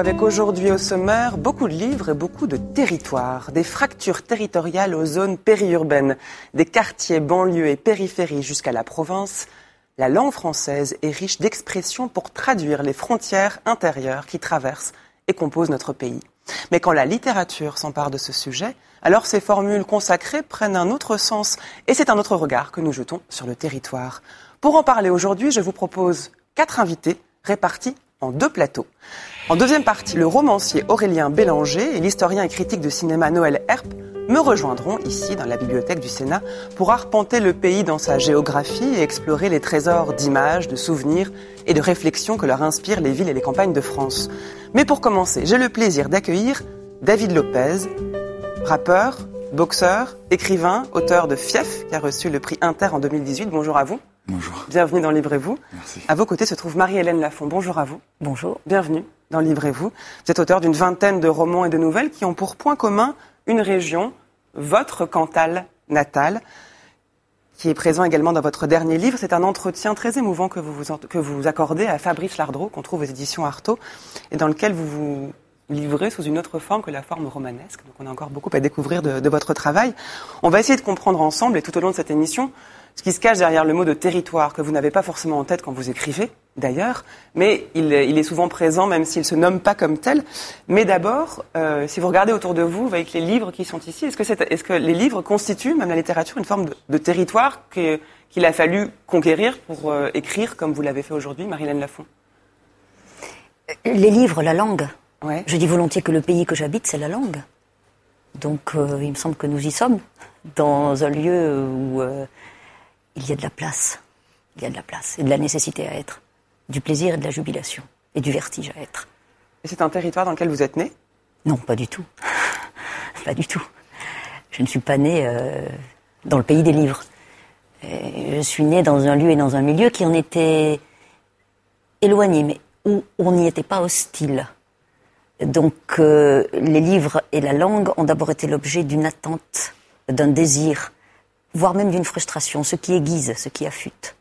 Avec aujourd'hui au sommaire beaucoup de livres et beaucoup de territoires, des fractures territoriales aux zones périurbaines, des quartiers, banlieues et périphéries jusqu'à la province. La langue française est riche d'expressions pour traduire les frontières intérieures qui traversent et composent notre pays. Mais quand la littérature s'empare de ce sujet, alors ces formules consacrées prennent un autre sens et c'est un autre regard que nous jetons sur le territoire. Pour en parler aujourd'hui, je vous propose quatre invités répartis en deux plateaux. En deuxième partie, le romancier Aurélien Bélanger et l'historien et critique de cinéma Noël Herp me rejoindront ici dans la bibliothèque du Sénat pour arpenter le pays dans sa géographie et explorer les trésors d'images, de souvenirs et de réflexions que leur inspirent les villes et les campagnes de France. Mais pour commencer, j'ai le plaisir d'accueillir David Lopez, rappeur, boxeur, écrivain, auteur de Fief, qui a reçu le prix Inter en 2018. Bonjour à vous. Bonjour. Bienvenue dans Livrez-vous. Merci. À vos côtés se trouve Marie-Hélène Lafont. Bonjour à vous. Bonjour. Bienvenue dans Livrez-vous. Vous êtes auteur d'une vingtaine de romans et de nouvelles qui ont pour point commun une région, votre Cantal natal, qui est présent également dans votre dernier livre. C'est un entretien très émouvant que vous, vous, que vous accordez à Fabrice Lardreau, qu'on trouve aux éditions Artaud, et dans lequel vous vous livrez sous une autre forme que la forme romanesque. Donc on a encore beaucoup à découvrir de, de votre travail. On va essayer de comprendre ensemble, et tout au long de cette émission, ce qui se cache derrière le mot de territoire, que vous n'avez pas forcément en tête quand vous écrivez, d'ailleurs, mais il, il, est souvent présent, même s'il ne se nomme pas comme tel. Mais d'abord, euh, si vous regardez autour de vous, avec les livres qui sont ici, est-ce que, est, est que, les livres constituent, même la littérature, une forme de, de territoire qu'il qu a fallu conquérir pour euh, écrire comme vous l'avez fait aujourd'hui, Marilène Lafont? Les livres, la langue. Ouais. Je dis volontiers que le pays que j'habite, c'est la langue. Donc euh, il me semble que nous y sommes, dans un lieu où il y a de la place. Il y a de la place et de la nécessité à être, du plaisir et de la jubilation et du vertige à être. Et c'est un territoire dans lequel vous êtes né? Non, pas du tout. pas du tout. Je ne suis pas né euh, dans le pays des livres. Et je suis né dans un lieu et dans un milieu qui en était éloigné, mais où on n'y était pas hostile. Donc euh, les livres et la langue ont d'abord été l'objet d'une attente, d'un désir, voire même d'une frustration, ce qui aiguise, ce qui affûte.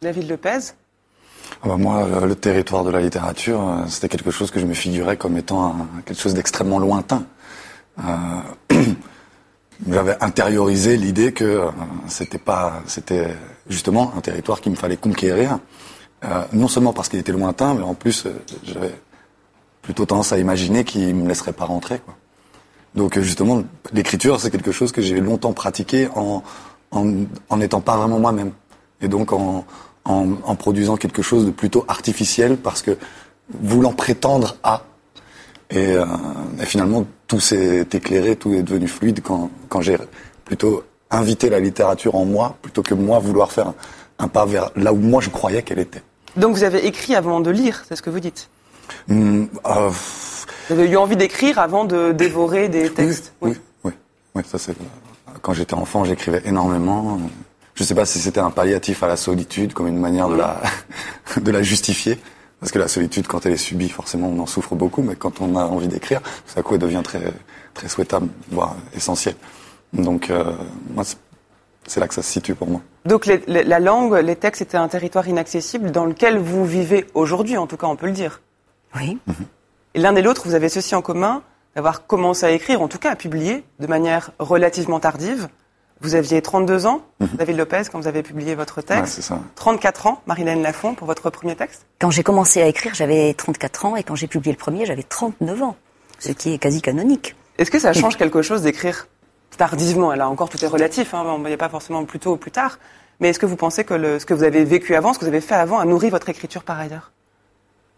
David Lepez ah bah moi, le territoire de la littérature, euh, c'était quelque chose que je me figurais comme étant un, quelque chose d'extrêmement lointain. Euh, J'avais intériorisé l'idée que euh, c'était pas, c'était justement un territoire qu'il me fallait conquérir, euh, non seulement parce qu'il était lointain, mais en plus, euh, j'avais plutôt tendance à imaginer qu'il me laisserait pas rentrer. Quoi. Donc justement, l'écriture, c'est quelque chose que j'ai longtemps pratiqué en en n'étant pas vraiment moi-même, et donc en, en, en, produisant quelque chose de plutôt artificiel parce que voulant prétendre à. Et, euh, et finalement, tout s'est éclairé, tout est devenu fluide quand, quand j'ai plutôt invité la littérature en moi plutôt que moi vouloir faire un, un pas vers là où moi je croyais qu'elle était. Donc vous avez écrit avant de lire, c'est ce que vous dites? Mmh, euh, Vous avez eu envie d'écrire avant de dévorer des textes Oui, oui, oui, oui ça c'est. Quand j'étais enfant, j'écrivais énormément. Je ne sais pas si c'était un palliatif à la solitude, comme une manière de la, de la justifier. Parce que la solitude, quand elle est subie, forcément, on en souffre beaucoup, mais quand on a envie d'écrire, ça coup, elle devient très, très souhaitable, voire essentielle. Donc, euh, moi, c'est là que ça se situe pour moi. Donc, les, les, la langue, les textes étaient un territoire inaccessible dans lequel vous vivez aujourd'hui, en tout cas, on peut le dire. Oui. Mmh. Et l'un et l'autre, vous avez ceci en commun, d'avoir commencé à écrire, en tout cas à publier, de manière relativement tardive. Vous aviez 32 ans, mmh. David Lopez, quand vous avez publié votre texte. Ouais, c'est ça. 34 ans, Marilène Lafont, pour votre premier texte. Quand j'ai commencé à écrire, j'avais 34 ans, et quand j'ai publié le premier, j'avais 39 ans, ce qui est quasi canonique. Est-ce que ça change quelque chose d'écrire tardivement? Là encore, tout est relatif, hein, on ne voyait pas forcément plus tôt ou plus tard. Mais est-ce que vous pensez que le, ce que vous avez vécu avant, ce que vous avez fait avant, a nourri votre écriture par ailleurs?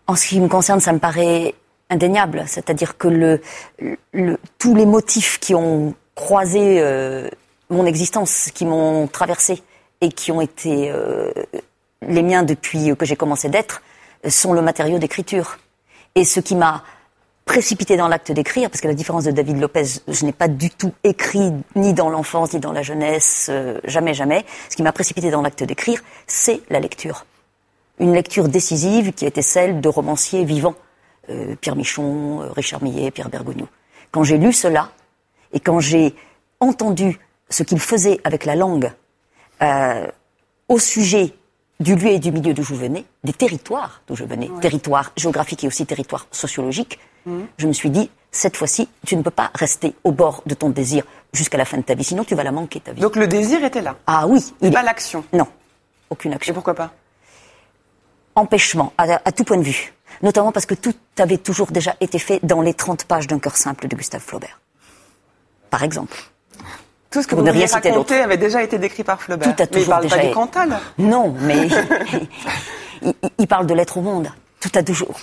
En ce qui me concerne, ça me paraît indéniable. C'est-à-dire que tous les motifs qui ont croisé euh, mon existence, qui m'ont traversé et qui ont été euh, les miens depuis que j'ai commencé d'être, sont le matériau d'écriture. Et ce qui m'a précipité dans l'acte d'écrire, parce que la différence de David Lopez, je n'ai pas du tout écrit ni dans l'enfance ni dans la jeunesse, euh, jamais, jamais. Ce qui m'a précipité dans l'acte d'écrire, c'est la lecture. Une lecture décisive qui était celle de romanciers vivants, euh, Pierre Michon, euh, Richard Millet, Pierre Bergogneau. Quand j'ai lu cela, et quand j'ai entendu ce qu'il faisait avec la langue au sujet du lieu et du milieu d'où je venais, des territoires d'où je venais, territoires géographiques et aussi territoires sociologiques, Mhm. Je me suis dit, cette fois-ci, tu ne peux pas rester au bord de ton désir jusqu'à la fin de ta vie, sinon tu vas la manquer ta vie. Donc le désir était là Ah oui. Il pas l'action Non, aucune action. Et pourquoi pas? Empêchement, à, tout point de vue. Notamment parce que tout avait toujours déjà été fait dans les 30 pages d'un cœur simple de Gustave Flaubert. Par exemple. Tout ce que vous, vous raconté avait déjà été décrit par Flaubert. Tout a toujours mais il parle pas du Cantal. Non, mais il parle de l'être au monde. Tout a toujours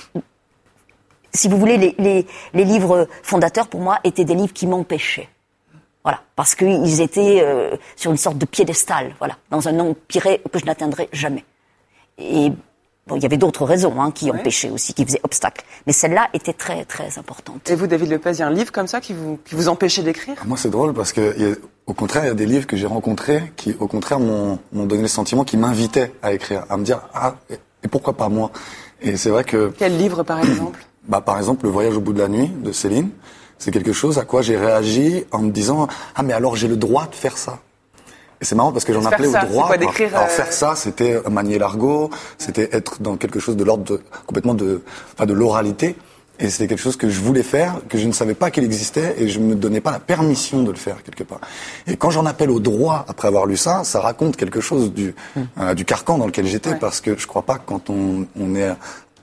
si vous voulez, les, livres fondateurs, pour moi, étaient des livres qui m'empêchaient. Voilà, parce qu'ils étaient euh, sur une sorte de piédestal, voilà, dans un empire que je n'atteindrais jamais. Et bon, il y avait d'autres raisons hein, qui empêchaient aussi, qui faisaient obstacle. Mais celle-là était très, très importante. Et vous, David Lepez, il y a un livre comme ça qui vous, qui vous empêchait d'écrire? Moi, c'est drôle parce que, au contraire, il y a des livres que j'ai rencontrés qui, au contraire, m'ont donné le sentiment qui m'invitaient à écrire, à me dire, ah, et pourquoi pas moi? Et c'est vrai que... Quel livre, par exemple? Bah, par exemple, le voyage au bout de la nuit de Céline, c'est quelque chose à quoi j'ai réagi en me disant ah mais alors j'ai le droit de faire ça. Et c'est marrant parce que j'en appelais au droit. Quoi, alors, euh, faire ça, c'était manier l'argot, c'était être dans quelque chose de l'ordre de, complètement de, enfin, de l'oralité. Et c'était quelque chose que je voulais faire, que je ne savais pas qu'il existait, et je me donnais pas la permission de le faire quelque part. Et quand j'en appelle au droit après avoir lu ça, ça raconte quelque chose du, mm. euh, du carcan dans lequel j'étais, parce que je crois pas que quand on, on est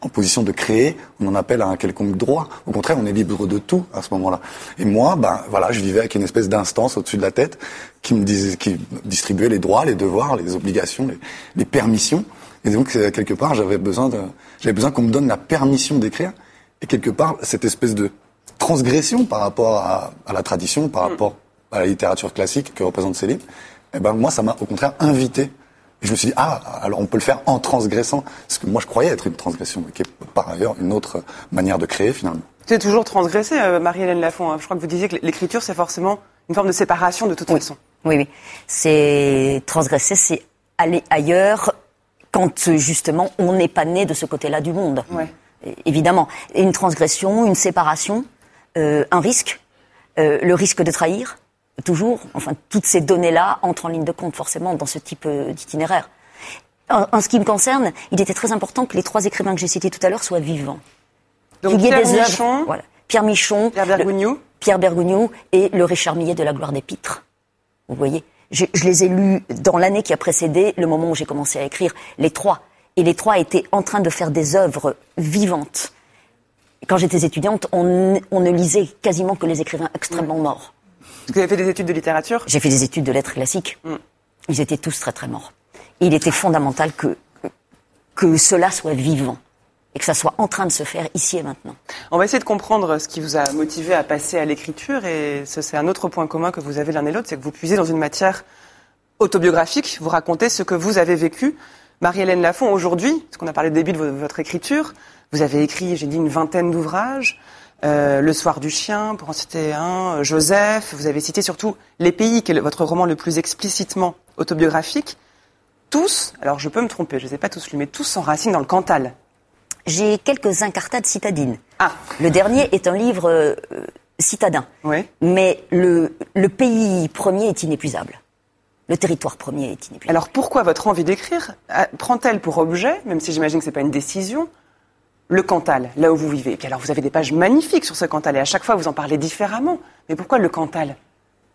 en position de créer, on en appelle à un quelconque droit. Au contraire, on est libre de tout à ce moment-là. Et moi, ben voilà, je vivais avec une espèce d'instance au-dessus de la tête qui me disait, qui distribuait les droits, les devoirs, les obligations, les, permissions. Et donc euh, quelque part, j'avais besoin de, j'avais besoin qu'on me donne la permission d'écrire. Et quelque part, cette espèce de transgression par rapport à, la tradition, par mm. rapport à la littérature classique que représente Céline, eh ben moi, ça m'a au contraire invité et je me suis dit, ah, alors on peut le faire en transgressant, ce que moi je croyais être une transgression, qui est par ailleurs une autre manière de créer finalement. C'est toujours transgressé, euh, Marie-Hélène Lafont. Hein. Je crois que vous disiez que l'écriture, c'est forcément une forme de séparation de toute façon. Oui, oui. C'est transgresser, c'est aller ailleurs quand justement on n'est pas né de ce côté-là du monde. Ouais. Évidemment. une transgression, une séparation, euh, un risque, euh, le risque de trahir, toujours, enfin, toutes ces données-là entrent en ligne de compte forcément dans ce type euh, d'itinéraire. En, ce qui me concerne, il était très important que les trois écrivains que j'ai cités tout à l'heure soient vivants. Donc Pierre Michon, voilà. Pierre Michon, Pierre Bergogneau, Pierre Bergogneau et le Richard Millet de la gloire des Pitres. Vous voyez, je, je les ai lus dans l'année qui a précédé le moment où j'ai commencé à écrire, les trois. Et les trois étaient en train de faire des œuvres vivantes. Quand j'étais étudiante, on, on ne lisait quasiment que les écrivains extrêmement morts. Vous avez fait des études de littérature J'ai fait des études de lettres classiques. Mm. Ils étaient tous très très morts. il était fondamental que, que cela soit vivant et que ça soit en train de se faire ici et maintenant. On va essayer de comprendre ce qui vous a motivé à passer à l'écriture et c'est un autre point commun que vous avez l'un et l'autre, c'est que vous puisez dans une matière autobiographique, vous racontez ce que vous avez vécu. Marie-Hélène Lafont, aujourd'hui, parce qu'on a parlé au début de votre écriture, vous avez écrit, j'ai dit, une vingtaine d'ouvrages. Euh, le soir du chien, pour en citer un, Joseph. Vous avez cité surtout Les pays, qui est votre roman le plus explicitement autobiographique. Tous, alors je peux me tromper, je ne les ai pas tous lus, mais tous s'enracinent dans le Cantal. J'ai quelques incartades citadines. Ah. Le dernier est un livre euh, citadin. Oui. Mais le, le pays premier est inépuisable. Le territoire premier est inépuisable. Alors pourquoi votre envie d'écrire euh, prend-elle pour objet, même si j'imagine que ce n'est pas une décision, le Cantal, là où vous vivez. Et puis alors, vous avez des pages magnifiques sur ce Cantal, et à chaque fois, vous en parlez différemment. Mais pourquoi le Cantal?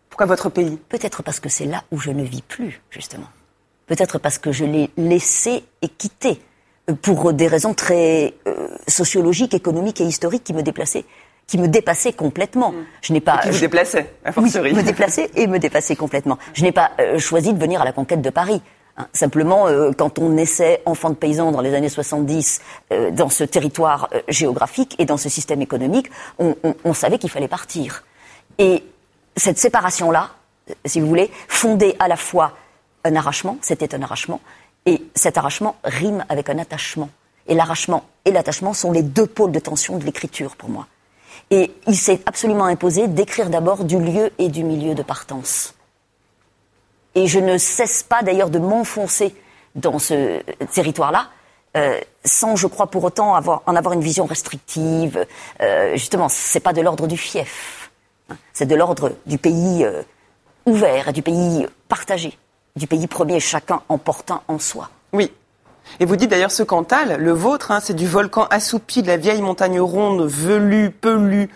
Pourquoi votre pays? Peut-être parce que c'est là où je ne vis plus, justement. Peut-être parce que je l'ai laissé et quitté, euh, pour des raisons très euh, sociologiques, économiques et historiques qui me déplaçaient qui me dépassaient complètement. Je n'ai pas. Et qui vous déplaçait, à oui, me déplaçait et me dépassait complètement. Je n'ai pas euh, choisi de venir à la conquête de Paris. Hein, simplement, euh, quand on naissait enfant de paysan dans les années 70, euh, dans ce territoire euh, géographique et dans ce système économique, on, savait qu'il fallait partir. Et cette séparation-là, si vous voulez, fondait à la fois un arrachement, c'était un arrachement, et cet arrachement rime avec un attachement. et l'arrachement et l'attachement sont les deux pôles de tension de l'écriture pour moi. Et il s'est absolument imposé d'écrire d'abord du lieu et du milieu de partance. Et je ne cesse pas d'ailleurs de m'enfoncer dans ce territoire-là, euh, sans, je crois, pour autant avoir, en avoir une vision restrictive. Euh, justement, c'est pas de l'ordre du fief, hein. c'est de l'ordre du pays euh, ouvert du pays partagé, du pays premier, chacun en portant en soi. Oui. Et vous dites d'ailleurs ce Cantal, le vôtre, hein, c'est du volcan assoupi de la vieille montagne ronde, velue, pelue,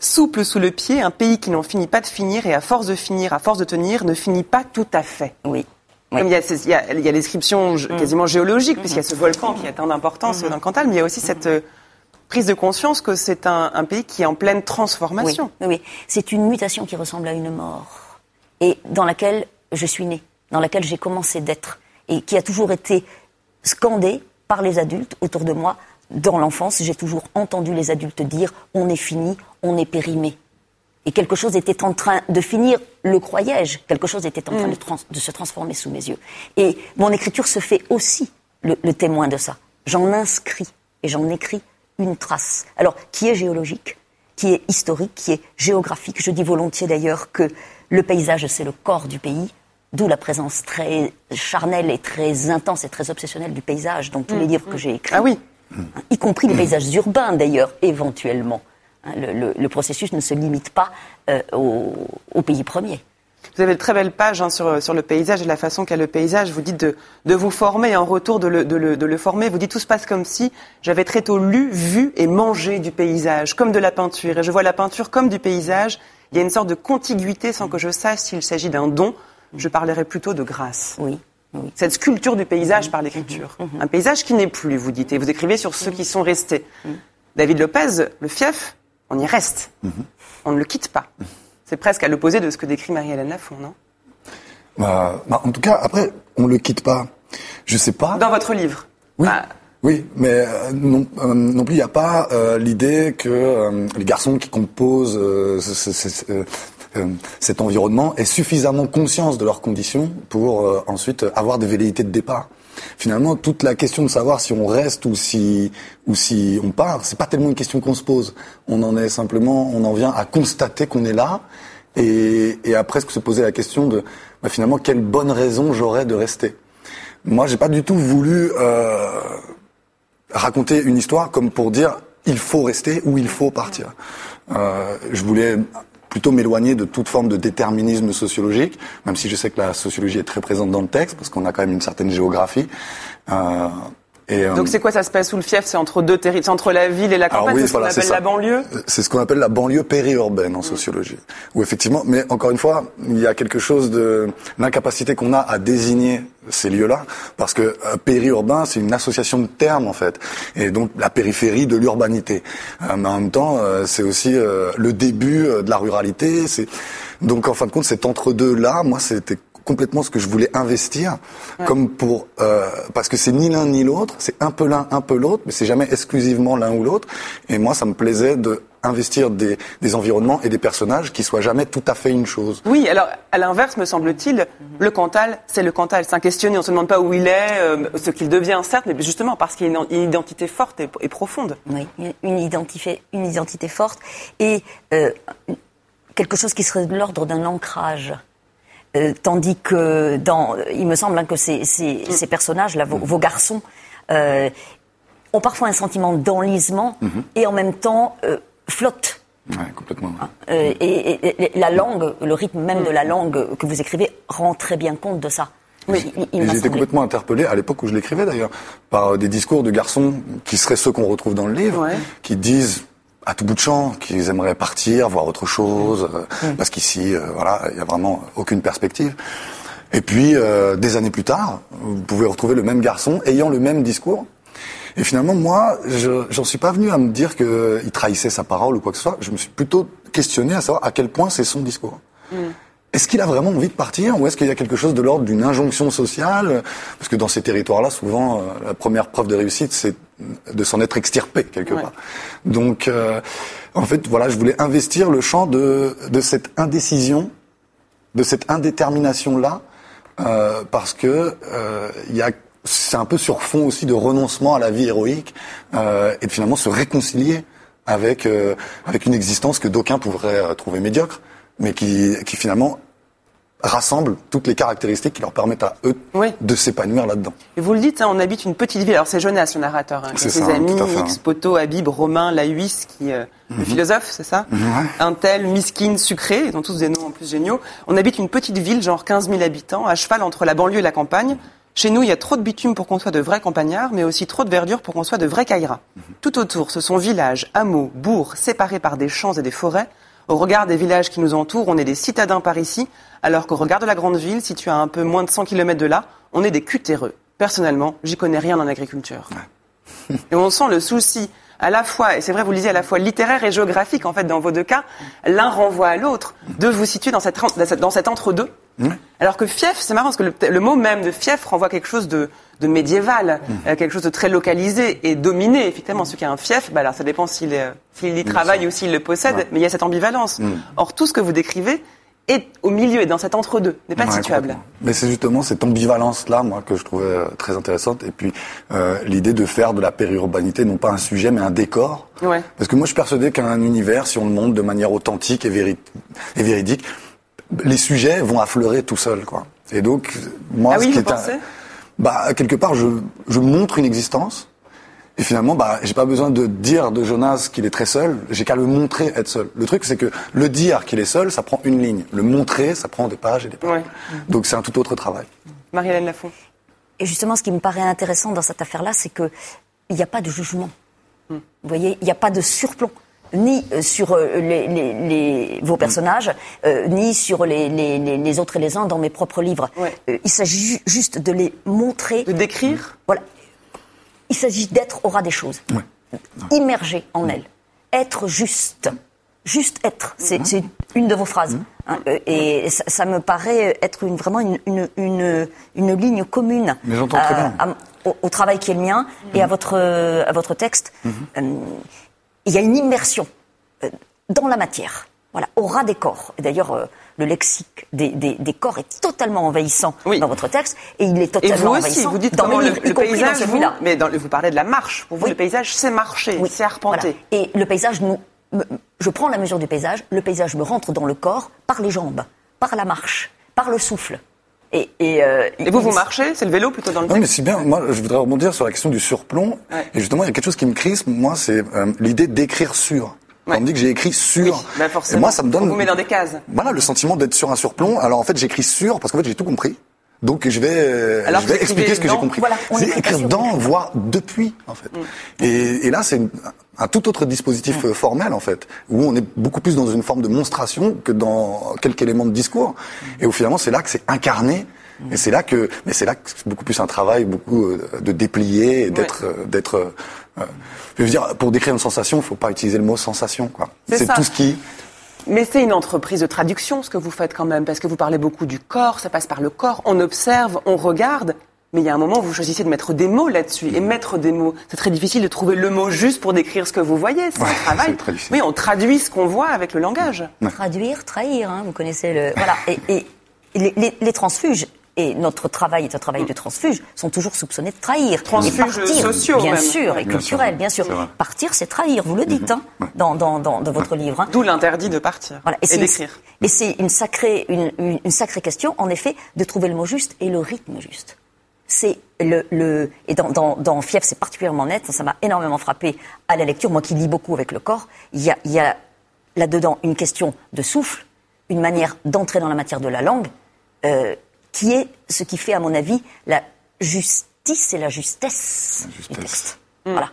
souple sous le pied, un pays qui n'en finit pas de finir et à force de finir, à force de tenir, ne finit pas tout à fait. Oui. Comme il y a, a, il y a les descriptions mm. quasiment géologiques, puisqu'il y a ce volcan qui a tant d'importance mm-hmm. dans le Cantal, mais il y a aussi cette euh, prise de conscience que c'est un, un, pays qui est en pleine transformation. Oui, oui. c'est une mutation qui ressemble à une mort, et dans laquelle je suis née, dans laquelle j'ai commencé d'être, et qui a toujours été scandée par les adultes autour de moi. Dans l'enfance, j'ai toujours entendu les adultes dire on est fini, on est périmé. Et quelque chose était en train de finir, le croyais-je, quelque chose était en train mm. de, se transformer sous mes yeux. Et mon écriture se fait aussi le, témoin de ça. J'en inscris et j'en écris une trace. Alors, qui est géologique, qui est historique, qui est géographique. Je dis volontiers d'ailleurs que le paysage, c'est le corps du pays, d'où la présence très charnelle et très intense et très obsessionnelle du paysage dans tous les mm. livres que j'ai écrits. Ah oui Y compris les paysages urbains d'ailleurs, éventuellement. Hein, le, processus ne se limite pas euh, au, pays premier. Vous avez de très belles pages hein, sur, sur, le paysage et la façon qu'a le paysage. Vous dites de, de, vous former et en retour de le, de, le, de le, former. Vous dites tout se passe comme si j'avais très tôt lu, vu et mangé du paysage, comme de la peinture. Et je vois la peinture comme du paysage. Il y a une sorte de contiguïté sans que je sache s'il s'agit d'un don. Je parlerai plutôt de grâce. Oui. Cette sculpture du paysage par l'écriture. Un paysage qui n'est plus, vous dites. Et vous écrivez sur ceux qui sont restés. David Lopez, le fief, on y reste. Mhm. On ne le quitte pas. C'est presque à l'opposé de ce que décrit Marie-Hélène Lafont, non? Bah, bah, En tout cas, après, on ne le quitte pas. Je sais pas. Dans votre livre Oui. Bah. Oui, mais euh, non, euh, non, plus, il n'y a pas euh, l'idée que les garçons qui composent cet environnement aient suffisamment conscience de leurs conditions pour ensuite avoir des velléités de départ finalement, toute la question de savoir si on reste ou si, ou si on part, c'est pas tellement une question qu'on se pose. On en est simplement, on en vient à constater qu'on est là et, et à presque se poser la question de, bah, finalement, quelle bonne raison j'aurais de rester. Moi, j'ai pas du tout voulu euh, raconter une histoire comme pour dire il faut rester ou il faut partir. Euh, je voulais plutôt m'éloigner de toute forme de déterminisme sociologique, même si je sais que la sociologie est très présente dans le texte, parce qu'on a quand même une certaine géographie. Euh, et, euh, Donc c'est quoi ça se passe sous le fief? C'est entre deux territoires, entre la ville et la campagne, c'est ce qu'on appelle la banlieue? C'est ce qu'on appelle la banlieue périurbaine en sociologie. Où effectivement, mais encore une fois, il y a quelque chose de l'incapacité qu'on a à désigner ces lieux-là, parce que euh, périurbain, c'est une association de termes en fait, et donc la périphérie de l'urbanité. Euh, mais en même temps, euh, c'est aussi le début de la ruralité. C'est donc en fin de compte, cet entre-deux-là, moi, c'était complètement ce que je voulais investir, comme pour parce que c'est ni l'un ni l'autre, c'est un peu l'un, un peu l'autre, mais c'est jamais exclusivement l'un ou l'autre. Et moi, ça me plaisait de investir des, des, environnements et des personnages qui soient jamais tout à fait une chose. Oui, alors à l'inverse, me semble-t-il, le Cantal, c'est le Cantal. C'est un questionné, on se demande pas où il est, euh, ce qu'il devient, certes, mais justement parce qu'il y a une, identité forte et, profonde. Oui, une identité, une identité forte et euh, quelque chose qui serait de l'ordre d'un ancrage. Euh, tandis que dans, il me semble hein, que ces, ces, ces personnages-là, vos, vos, garçons, euh, ont parfois un sentiment d'enlisement mhm. et en même temps flotte. Ouais, complètement. Euh, et, la langue, le rythme même de la langue que vous écrivez rend très bien compte de ça. Oui, J'étais complètement interpellé, à l'époque où je l'écrivais d'ailleurs, par des discours de garçons qui seraient ceux qu'on retrouve dans le livre, qui disent à tout bout de champ qu'ils aimeraient partir, voir autre chose, euh, parce qu'ici, euh, voilà, il n'y a vraiment aucune perspective. Et puis, des années plus tard, vous pouvez retrouver le même garçon ayant le même discours, et finalement, moi, je j'en suis pas venu à me dire qu'il trahissait sa parole ou quoi que ce soit. Je me suis plutôt questionné à savoir à quel point c'est son discours. Mm. Est-ce qu'il a vraiment envie de partir ou est-ce qu'il y a quelque chose de l'ordre d'une injonction sociale? Parce que dans ces territoires-là, souvent, euh, la première preuve de réussite, c'est de s'en être extirpé quelque part. Donc, euh, en fait, voilà, je voulais investir le champ de, de cette indécision, de cette indétermination-là, euh, parce que il y a c'est un peu sur fond aussi de renoncement à la vie héroïque et de finalement se réconcilier avec avec une existence que d'aucuns pourraient trouver médiocre, mais qui qui finalement rassemble toutes les caractéristiques qui leur permettent à eux Oui. de s'épanouir là-dedans. Et vous le dites, hein, on habite une petite ville. Alors c'est Jonas, le narrateur, hein, C'est ses ça, amis, fait, X, hein. Poto, Habib, Romain, Lahuis, qui, euh, le philosophe, c'est ça Un tel, Miskin, Sucré, ils ont tous des noms en plus géniaux. On habite une petite ville, genre 15 000 habitants, à cheval entre la banlieue et la campagne. Chez nous, il y a trop de bitume pour qu'on soit de vrais campagnards, mais aussi trop de verdure pour qu'on soit de vrais caïras. Tout autour, ce sont villages, hameaux, bourgs, séparés par des champs et des forêts. Au regard des villages qui nous entourent, on est des citadins par ici, alors qu'au regard de la grande ville, située à un peu moins de 100 km de là, on est des cutéreux. Personnellement, j'y connais rien en agriculture. Et on sent le souci à la fois, et c'est vrai, vous le disiez, à la fois littéraire et géographique, en fait, dans vos deux cas, l'un renvoie à l'autre, de vous situer dans, cette, dans cet entre-deux. Alors que fief, c'est marrant, parce que le, le mot même de fief renvoie quelque chose de, de médiéval, euh, quelque chose de très localisé et dominé. Effectivement, celui qui a un fief, bah alors ça dépend s'il s'il y travaille ou s'il le possède, mais il y a cette ambivalence. Or, tout ce que vous décrivez est au milieu, et dans cet entre-deux, n'est pas Ouais, situable. Mais c'est justement cette ambivalence-là, moi, que je trouvais euh, très intéressante. Et puis euh, l'idée de faire de la périurbanité non pas un sujet, mais un décor. Ouais. Parce que moi, je suis persuadé qu'un univers, si on le montre de manière authentique et, véri- et véridique, les sujets vont affleurer tout seuls, quoi. Et donc, moi, Ah oui, ce qui est bah quelque part, je, je montre une existence. Et finalement, bah, j'ai pas besoin de dire de Jonas qu'il est très seul. J'ai qu'à le montrer être seul. Le truc, c'est que le dire qu'il est seul, ça prend une ligne. Le montrer, ça prend des pages et des pages. Ouais. Donc c'est un tout autre travail. Marie-Hélène Lafont. Et justement, ce qui me paraît intéressant dans cette affaire-là, c'est que il n'y a pas de jugement. Vous voyez, il n'y a pas de surplomb, ni euh, sur euh, les, les- les- vos personnages, euh, ni sur les, les- les- les autres et les uns dans mes propres livres. Ouais. Euh, il s'agit ju- juste de les montrer. De décrire? Voilà. Il s'agit d'être au ras des choses. Immerger en elles. Être juste. Juste être. C'est une de vos phrases. hein, euh, et ça, ça me paraît être une, vraiment une, une, une, une ligne commune Mais j'entends très bien. à- au, au travail qui est le mien et à votre, euh, à votre texte. Euh, il y a une immersion euh, dans la matière. Voilà, au ras des corps. Et d'ailleurs, euh, le lexique des, des, des corps est totalement envahissant Oui. dans votre texte, et il est Et totalement vous aussi, envahissant vous dites dans mes le, livres, le y compris dans paysage, vous, celui-là. mais dans, le- vous parlez de la marche. Pour vous, Oui. le paysage, c'est marcher, Oui, c'est arpenter. voilà. Et le paysage, nous, je prends la mesure du paysage, le paysage me rentre dans le corps par les jambes, par la marche, par le souffle. Et, et, euh, Et vous, vous marchez C'est le vélo plutôt dans le Non, mais texte si bien. Moi, je voudrais rebondir sur la question du surplomb. Ouais. Et justement, il y a quelque chose qui me crispe. Moi, c'est euh, l'idée d'écrire sur. Ouais. on me dit que j'ai écrit sur. Oui, bah forcément. Et moi, ça me donne. On vous met dans des cases. Voilà, le sentiment d'être sur un surplomb. Alors en fait, j'écris sur parce qu'en fait, j'ai tout compris. Donc je vais, euh, Alors je vais expliquer ce que j'ai compris. voilà, c'est dans, voire depuis, en fait. Et, et là, c'est un tout autre dispositif euh, formel, en fait, où on est beaucoup plus dans une forme de monstration que dans quelques éléments de discours. Et au finalement, c'est là que c'est incarné. Et c'est là que, mais c'est là que c'est beaucoup plus un travail, beaucoup euh, de déplier, d'être, euh, d'être. euh, je veux dire, pour décrire une sensation, il faut pas utiliser le mot sensation, quoi. C'est tout ce qui. Mais c'est une entreprise de traduction, ce que vous faites quand même, parce que vous parlez beaucoup du corps, ça passe par le corps, on observe, on regarde. Mais il y a un moment où vous choisissez de mettre des mots là-dessus. Et mettre des mots, c'est très difficile de trouver le mot juste pour décrire ce que vous voyez. C'est Ouais, un travail. c'est très difficile. Oui, on traduit ce qu'on voit avec le langage. Traduire, trahir, hein, vous connaissez le. Voilà. Et, et les, les- les transfuges, et notre travail est un travail de transfuge, sont toujours soupçonnés de trahir. Transfuges Et partir, sociaux, Bien même. sûr, et bien sûr. bien sûr. Partir, c'est trahir, vous le dites, hein, dans, dans, dans, dans votre livre. hein. D'où l'interdit de partir Voilà. et, c'est une- d'écrire. Et c'est une sacrée, une, une- une sacrée question, en effet, de trouver le mot juste et le rythme juste. C'est le, le et dans, dans, dans Fief, c'est particulièrement net. Ça m'a énormément frappé à la lecture. Moi qui lis beaucoup avec le corps, il y a, il y a là-dedans une question de souffle, une manière d'entrer dans la matière de la langue, euh, qui est ce qui fait, à mon avis, la justice et la justesse, La justesse. du texte. Voilà.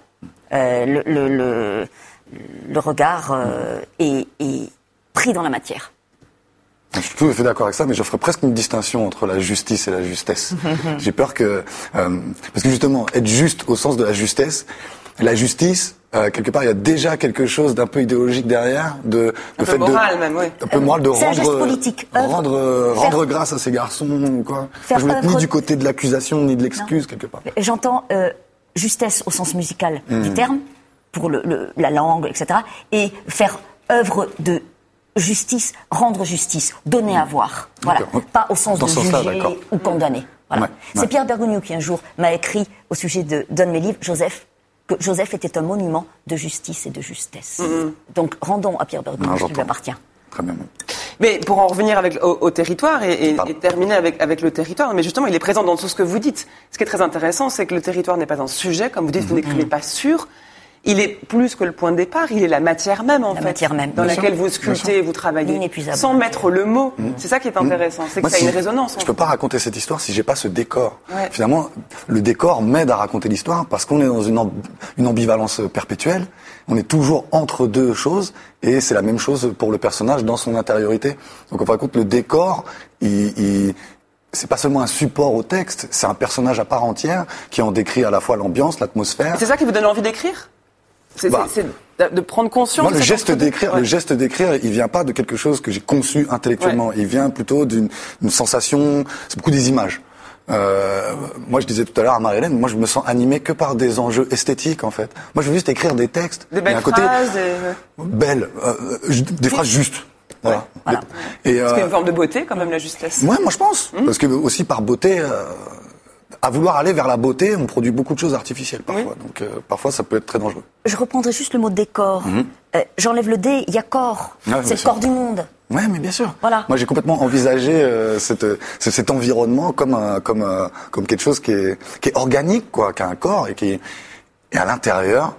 Euh, le, le, le, le regard euh, est, est pris dans la matière. Je suis tout à fait d'accord avec ça, mais je ferais presque une distinction entre la justice et la justesse. J'ai peur que, euh, parce que justement, être juste au sens de la justesse, la justice, euh, quelque part, il y a déjà quelque chose d'un peu idéologique derrière, de Un le peu fait moral de, même, oui. un peu moral de un rendre, geste politique. Œuvre- rendre, euh, faire- rendre grâce à ces garçons ou quoi. Faire je être ni du côté de l'accusation ni de l'excuse quelque part. J'entends euh, justesse au sens musical Hmm. du terme, pour le, le- la langue, etc. Et faire œuvre de justice, rendre justice, donner à voir. Voilà. Pas au sens Dans de ce sens-là, juger ou condamner. Voilà. Ouais, C'est. Pierre Bergogneau qui un jour m'a écrit au sujet de d'un de mes livres, Joseph, que Joseph était un monument de justice et de justesse. Donc rendons à Pierre Bergogneau Non, ce qui lui appartient. Très bien. Mais pour en revenir avec, au, au territoire et, et- Pardon. et terminer avec, avec le territoire, mais justement, il est présent dans tout ce que vous dites. Ce qui est très intéressant, c'est que le territoire n'est pas un sujet, comme vous dites, vous n'écrivez pas sur. Il est plus que le point de départ, il est la matière même, en La fait. matière même. Dans Bien laquelle sûr. vous sculptez, vous travaillez. Sans mettre le mot. C'est ça qui est intéressant. C'est que Moi, ça a une résonance. Je peux fait. pas raconter cette histoire si j'ai pas ce décor. Ouais. Finalement, le décor m'aide à raconter l'histoire parce qu'on est dans une, amb- une ambivalence perpétuelle. On est toujours entre deux choses et c'est la même chose pour le personnage dans son intériorité. Donc, en fin de compte, le décor, il, il- c'est pas seulement un support au texte, c'est un personnage à part entière qui en décrit à la fois l'ambiance, l'atmosphère. C'est ça qui vous donne envie d'écrire? C'est Bah. de prendre conscience. Moi, le geste d'écrire, Ouais. le geste d'écrire, il vient pas de quelque chose que j'ai conçu intellectuellement. Il vient plutôt d'une sensation. C'est beaucoup des images. Euh, moi, je disais tout à l'heure à Marie-Hélène, moi, je me sens animé que par des enjeux esthétiques, en fait. Moi, je veux juste écrire des textes. Des belles un côté phrases. des- belles, euh, ju- des phrases justes. Voilà. Voilà. Et Parce qu'il y a euh, une forme de beauté, quand même, la justesse. ouais, moi, je pense, Mmh. parce que aussi par beauté. Euh, à vouloir aller vers la beauté, on produit beaucoup de choses artificielles parfois. Donc euh, parfois ça peut être très dangereux. Je reprendrai juste le mot décor. Euh, J'enlève le dé, il y a corps. Mhm. C'est le sûr. corps du monde. Ouais, mais bien sûr. Voilà. Moi, j'ai complètement envisagé euh, cette, ce- cet environnement comme un, comme un- comme quelque chose qui est, qui est organique, quoi, qui a un corps et qui et à l'intérieur,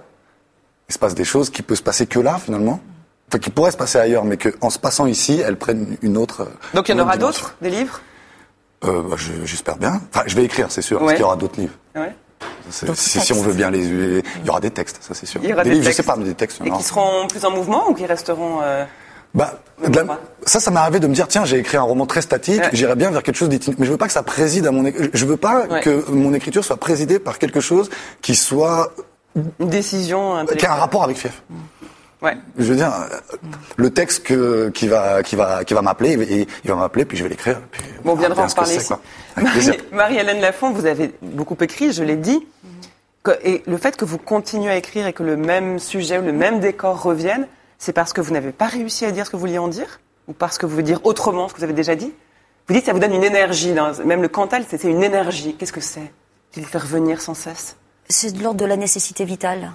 il se passe des choses qui peuvent se passer que là, finalement. Enfin, qui pourraient se passer ailleurs, mais que en se passant ici, elles prennent une autre. euh, Donc il y en aura d'autres, des livres? Euh, bah, je- J'espère bien. Enfin, je vais écrire, c'est sûr. Ouais. Parce qu'il y aura d'autres livres. Ouais. Si, si on veut bien les, il y aura des textes, ça c'est sûr. Il y aura des livres, textes. je sais pas, mais des textes. Et qui seront plus en mouvement ou qui resteront. euh, Bah, la- ça, ça m'est arrivé de me dire, tiens, j'ai écrit un roman très statique, Ouais. j'irais bien vers quelque chose d'itinérant. Mais je veux pas que ça préside à mon, je veux pas Ouais. que mon écriture soit présidée par quelque chose qui soit, Une décision qui a un rapport avec Fief. Ouais. Je veux dire, euh, le texte que, qui va, qui va, qui va m'appeler, il, il va m'appeler, puis je vais l'écrire. Bon, on viendra en parler ici. Marie- Marie-Hélène Lafont, vous avez beaucoup écrit, je l'ai dit. Que- et le fait que vous continuez à écrire et que le même sujet ou le même décor revienne, c'est parce que vous n'avez pas réussi à dire ce que vous vouliez en dire? Ou parce que vous voulez dire autrement ce que vous avez déjà dit? Vous dites que ça vous donne une énergie. même le Cantal, c'est une énergie. Qu'est-ce que c'est Qui vous fait revenir sans cesse? C'est de l'ordre de la nécessité vitale.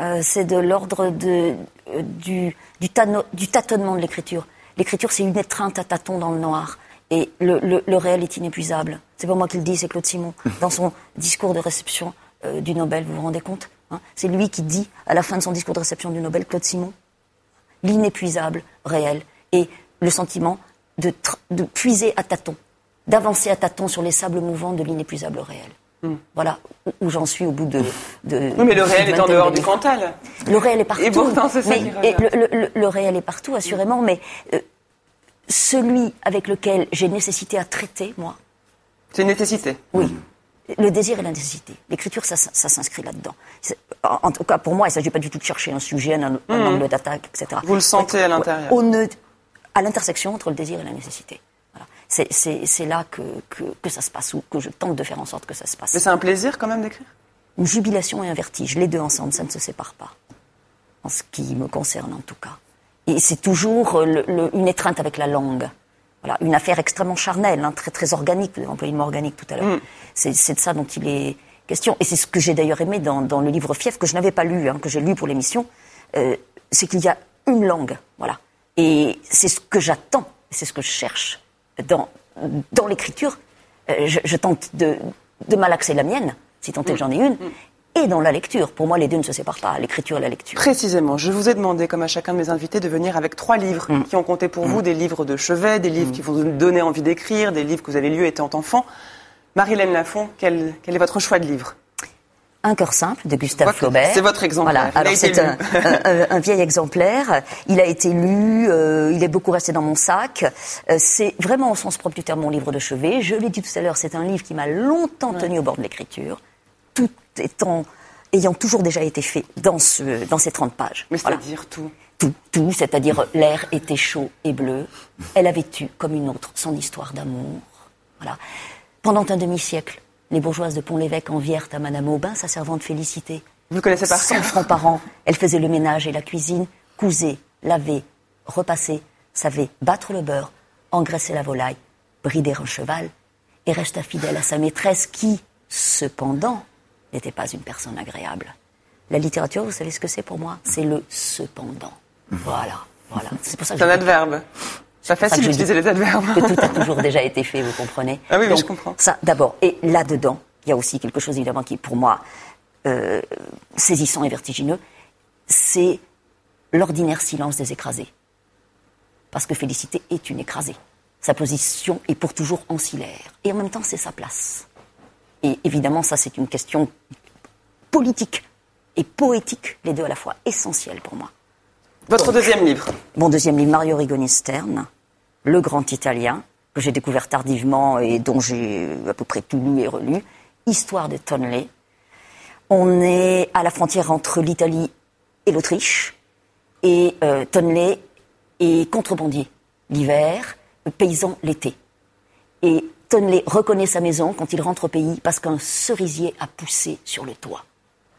Euh, c'est de l'ordre de, du, du, tano- du tâtonnement de l'écriture. L'écriture, c'est une étreinte à tâtons dans le noir. Et le, le- le réel est inépuisable. C'est pas moi qui le dis, c'est Claude Simon. Dans son discours de réception euh, du Nobel, vous vous rendez compte hein C'est lui qui dit, à la fin de son discours de réception du Nobel, Claude Simon, l'inépuisable réel et le sentiment de, de puiser à tâtons, d'avancer à tâtons sur les sables mouvants de l'inépuisable réel. Voilà où, j'en suis au bout de. de Oui, mais le réel est en dehors de du. Cantal. Le réel est partout. Et pourtant, c'est ça mais- qui et revient. le, le- le réel est partout, assurément, mais euh, celui avec lequel j'ai nécessité à traiter, moi, C'est une nécessité. oui. Le désir et la nécessité. L'écriture, ça, ça, ça s'inscrit là-dedans. En, en tout cas, pour moi, il ne s'agit pas du tout de chercher un sujet, un, un angle d'attaque, etc. Vous le sentez à l'intérieur. Au nœud- à l'intersection entre le désir et la nécessité. C'est- là que, que, que ça se passe, ou que je tente de faire en sorte que ça se passe. Mais c'est un plaisir quand même d'écrire? Une jubilation et un vertige, les deux ensemble, ça ne se sépare pas. En ce qui me concerne, en tout cas. Et c'est toujours euh, le- le- une étreinte avec la langue. Voilà, une affaire extrêmement charnelle, hein, très, très organique. Vous avez employé le mot organique tout à l'heure. C'est c'est de ça dont il est question. Et c'est ce que j'ai d'ailleurs aimé dans, dans le livre Fief, que je n'avais pas lu, hein, que j'ai lu pour l'émission. Euh, c'est qu'il y a une langue. Voilà. Et c'est ce que j'attends, c'est ce que je cherche dans, dans l'écriture. Euh, je, je tente de, de malaxer la mienne, si tant est que j'en ai une, et dans la lecture. Pour moi, les deux ne se séparent pas, l'écriture et la lecture. Précisément, je vous ai demandé, comme à chacun de mes invités, de venir avec trois livres qui ont compté pour vous, des livres de chevet, des livres qui vont vous donner envie d'écrire, des livres que vous avez lus étant enfant. Marie-Hélène Lafont, quel, quel est votre choix de livre? Un cœur simple de Gustave Flaubert. c'est votre exemplaire. Voilà. C'est un, un- un vieil exemplaire. Il a été lu. euh, il est beaucoup resté dans mon sac. Euh, c'est vraiment au sens propre du terme mon livre de chevet. Je l'ai dit tout à l'heure, c'est un livre qui m'a longtemps tenu au bord de l'écriture, tout étant ayant toujours déjà été fait dans ce dans ces 30 pages. Mais Voilà. c'est-à-dire tout. Tout, tout, c'est-à-dire l'air était chaud et bleu. Elle avait eu, comme une autre, son histoire d'amour. Voilà. Pendant un demi-siècle, les bourgeoises de Pont-l'Évêque envièrent à Madame Aubin sa servante Félicité. Vous connaissez par 100 cœur francs par an. Elle faisait le ménage et la cuisine, cousait, lavait, repassait, savait battre le beurre, engraisser la volaille, brider un cheval. et resta fidèle à sa maîtresse qui, cependant, n'était pas une personne agréable. La littérature, vous savez ce que c'est pour moi? C'est le cependant. Voilà, voilà. C'est pour ça que un adverbe. C'est facile d'utiliser les adverbes. Que tout a toujours déjà été fait, vous comprenez Ah oui, oui, je comprends. Ça, d'abord. Et là-dedans, il y a aussi quelque chose, évidemment, qui, pour moi, euh, saisissant et vertigineux, c'est l'ordinaire silence des écrasés. Parce que Félicité est une écrasée. Sa position est pour toujours ancillaire. Et en même temps, c'est sa place. Et évidemment, ça, c'est une question politique et poétique, les deux à la fois, essentielle pour moi. Votre deuxième livre Mon deuxième livre, Mario Rigoni Stern, Le Grand Italien, que j'ai découvert tardivement et dont j'ai à peu près tout lu et relu. Histoire de Tonley. On est à la frontière entre l'Italie et l'Autriche. Et euh, est contrebandier l'hiver, paysan l'été. Et Tonley reconnaît sa maison quand il rentre au pays parce qu'un cerisier a poussé sur le toit.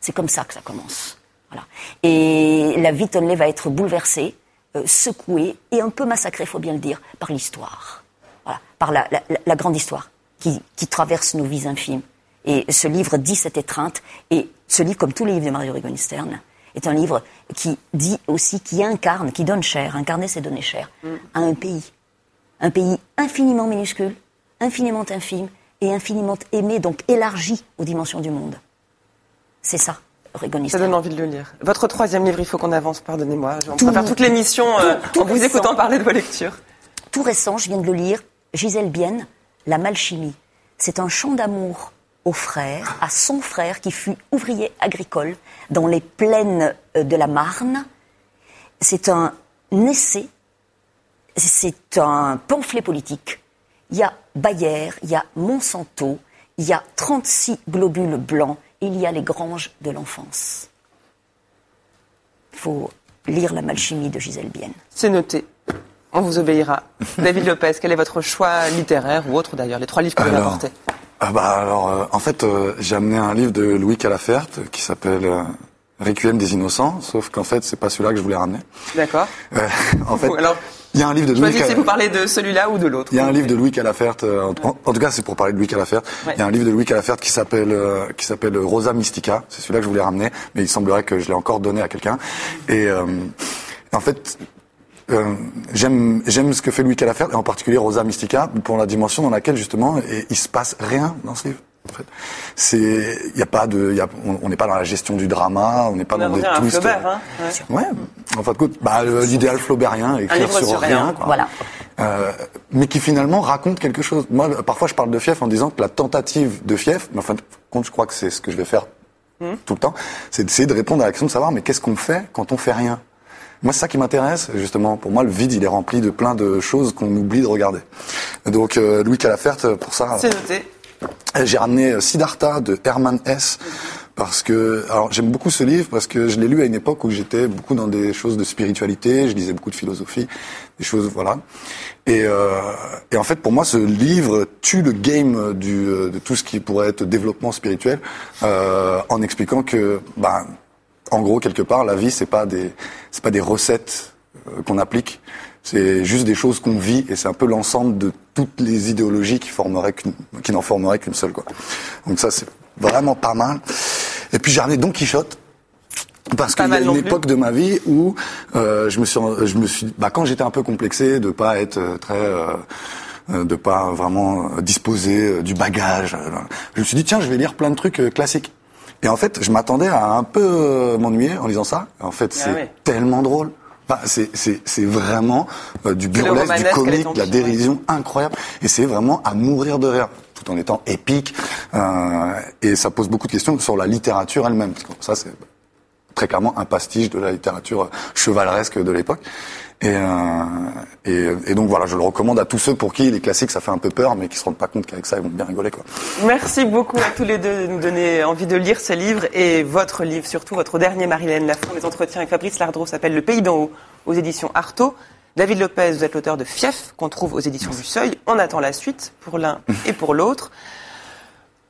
C'est comme ça que ça commence. Voilà. Et la vie de Tonley va être bouleversée, euh, secouée et un peu massacrée, faut bien le dire, par l'histoire. Voilà. Par la, la, la, grande histoire qui, qui traverse nos vies infimes. Et ce livre dit cette étreinte. Et ce livre, comme tous les livres de Mario Rigoni Stern, est un livre qui dit aussi, qui incarne, qui donne cher. Incarner, c'est donner cher mm. à un pays. Un pays infiniment minuscule, infiniment infime et infiniment aimé, donc élargi aux dimensions du monde. C'est ça. Ça donne envie de le lire. Votre troisième livre, il faut qu'on avance, pardonnez-moi. On va faire toute l'émission euh, en vous écoutant parler de vos lectures. Tout récent, je viens de le lire, Gisèle Bienne, La Malchimie. C'est un chant d'amour au frère, à son frère qui fut ouvrier agricole dans les plaines euh, de la Marne. C'est un essai, c'est un pamphlet politique. Il y a Bayer, il y a Monsanto, il y a 36 globules blancs, il y a les granges de l'enfance. Il faut lire La Malchimie de Gisèle Bienne. C'est noté. On vous obéira. David Lopez, quel est votre choix littéraire ou autre d'ailleurs, les trois livres que vous avez apportés ah bah alors, euh, en fait, euh, j'ai amené un livre de Louis Calafert qui s'appelle euh, Requiem des innocents, sauf qu'en fait, c'est pas celui-là que je voulais ramener. D'accord. en fait, alors, il y a un livre de Louis. si vous parlez de celui-là ou de l'autre. Il y a un livre de Louis Calafert. En, en, tout cas, c'est pour parler de Louis Calafert. Il y a un livre de Louis Calafert qui s'appelle qui s'appelle Rosa Mystica. C'est celui-là que je voulais ramener, mais il semblerait que je l'ai encore donné à quelqu'un. Et en fait, euh, j'aime j'aime ce que fait Louis Calafert et en particulier Rosa Mystica pour la dimension dans laquelle justement et, il se passe rien dans ce livre. En fait, c'est il y a pas de y a, on n'est pas dans la gestion du drama, on n'est pas dans des twists. Flaubert, hein ouais. ouais. En fait, bah, l'idéal flaubérien, écrire sur, sur, rien. Quoi. Voilà. Euh, mais qui finalement raconte quelque chose. Moi, parfois, je parle de Fief en disant que la tentative de Fief, mais enfin, compte, je crois que c'est ce que je vais faire hmm. tout le temps, c'est d'essayer de répondre à la question de savoir, mais qu'est-ce qu'on fait quand on fait rien? Moi, c'est ça qui m'intéresse, justement. Pour moi, le vide, il est rempli de plein de choses qu'on oublie de regarder. Donc, euh, Louis Calafert, pour ça... C'est noté. Euh, j'ai ramené euh, Siddhartha de Hermann Hesse parce que alors j'aime beaucoup ce livre parce que je l'ai lu à une époque où j'étais beaucoup dans des choses de spiritualité, je lisais beaucoup de philosophie, des choses voilà. Et, euh, et en fait pour moi ce livre tue le game du, de tout ce qui pourrait être développement spirituel euh, en expliquant que bah, en gros, quelque part, la vie, c'est pas des, c'est pas des recettes euh, qu'on applique. C'est juste des choses qu'on vit et c'est un peu l'ensemble de toutes les idéologies qui formeraient qui n'en formeraient qu'une seule, quoi. Donc ça, c'est vraiment pas mal. Et puis j'ai ramené Don Quichotte. Parce qu'il y a une époque de ma vie où euh, je me suis, je me suis, bah, quand j'étais un peu complexé de pas être euh, très, euh, de pas vraiment disposer du bagage, je me suis dit tiens, je vais lire plein de trucs classiques. Et en fait, je m'attendais à un peu euh, m'ennuyer en lisant ça. En fait, ah c'est tellement drôle. Enfin, c'est vraiment euh, du burlesque, du comique, de la dérision incroyable. Et c'est vraiment à mourir de rire, tout en étant épique. Euh, et ça pose beaucoup de questions sur la littérature elle-même. Ça, c'est très clairement un pastiche de la littérature chevaleresque de l'époque. Et, euh, et, et, donc voilà, je le recommande à tous ceux pour qui les classiques ça fait un peu peur, mais qui se rendent pas compte qu'avec ça ils vont bien rigoler quoi. Merci beaucoup à tous les deux de nous donner envie de lire ce livre et votre livre, surtout votre dernier Marilène Lafont, les entretiens avec Fabrice Lardreau s'appelle Le Pays d'en haut aux éditions Artaud. David Lopez, vous êtes l'auteur de Fief qu'on trouve aux éditions du Seuil. On attend la suite pour l'un et pour l'autre.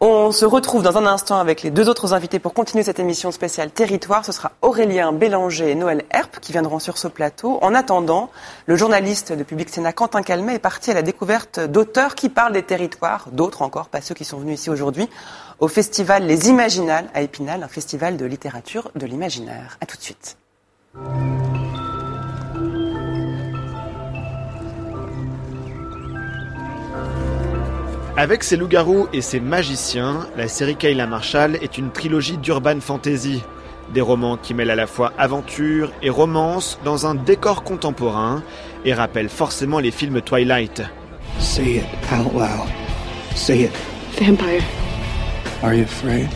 On se retrouve dans un instant avec les deux autres invités pour continuer cette émission spéciale Territoire. Ce sera Aurélien Bélanger et Noël Herp qui viendront sur ce plateau. En attendant, le journaliste de Public Sénat Quentin Calmet est parti à la découverte d'auteurs qui parlent des territoires, d'autres encore, pas ceux qui sont venus ici aujourd'hui, au festival Les Imaginales à Épinal, un festival de littérature de l'imaginaire. A tout de suite. Avec ses loups-garous et ses magiciens, la série Kayla Marshall est une trilogie d'urban fantasy. Des romans qui mêlent à la fois aventure et romance dans un décor contemporain et rappellent forcément les films Twilight. Say it out loud. Say it. Vampire. Are you afraid?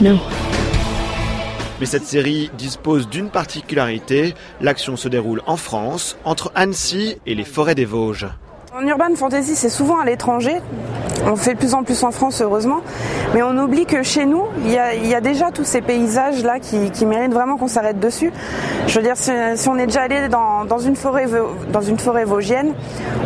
No. Mais cette série dispose d'une particularité, l'action se déroule en France, entre Annecy et les forêts des Vosges. En urban fantasy, c'est souvent à l'étranger. On fait de plus en plus en France, heureusement. Mais on oublie que chez nous, il y a, déjà tous ces paysages-là qui, méritent vraiment qu'on s'arrête dessus. Je veux dire, si, on est déjà allé dans, une forêt, vosgienne,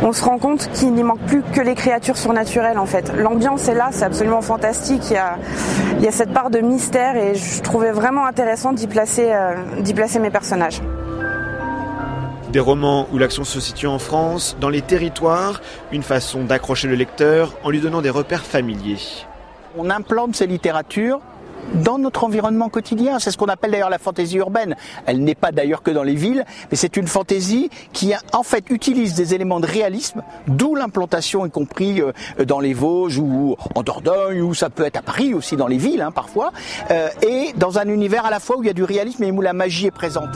on se rend compte qu'il n'y manque plus que les créatures surnaturelles, en fait. L'ambiance est là, c'est absolument fantastique. Il y, a, cette part de mystère et je trouvais vraiment intéressant d'y placer, euh, d'y placer mes personnages. Des romans où l'action se situe en France, dans les territoires, une façon d'accrocher le lecteur en lui donnant des repères familiers. On implante ces littératures dans notre environnement quotidien. C'est ce qu'on appelle d'ailleurs la fantaisie urbaine. Elle n'est pas d'ailleurs que dans les villes, mais c'est une fantaisie qui en fait utilise des éléments de réalisme, d'où l'implantation, y compris euh, dans les Vosges ou en Dordogne, ou ça peut être à Paris aussi dans les villes hein, parfois, euh, et dans un univers à la fois où il y a du réalisme et où la magie est présente.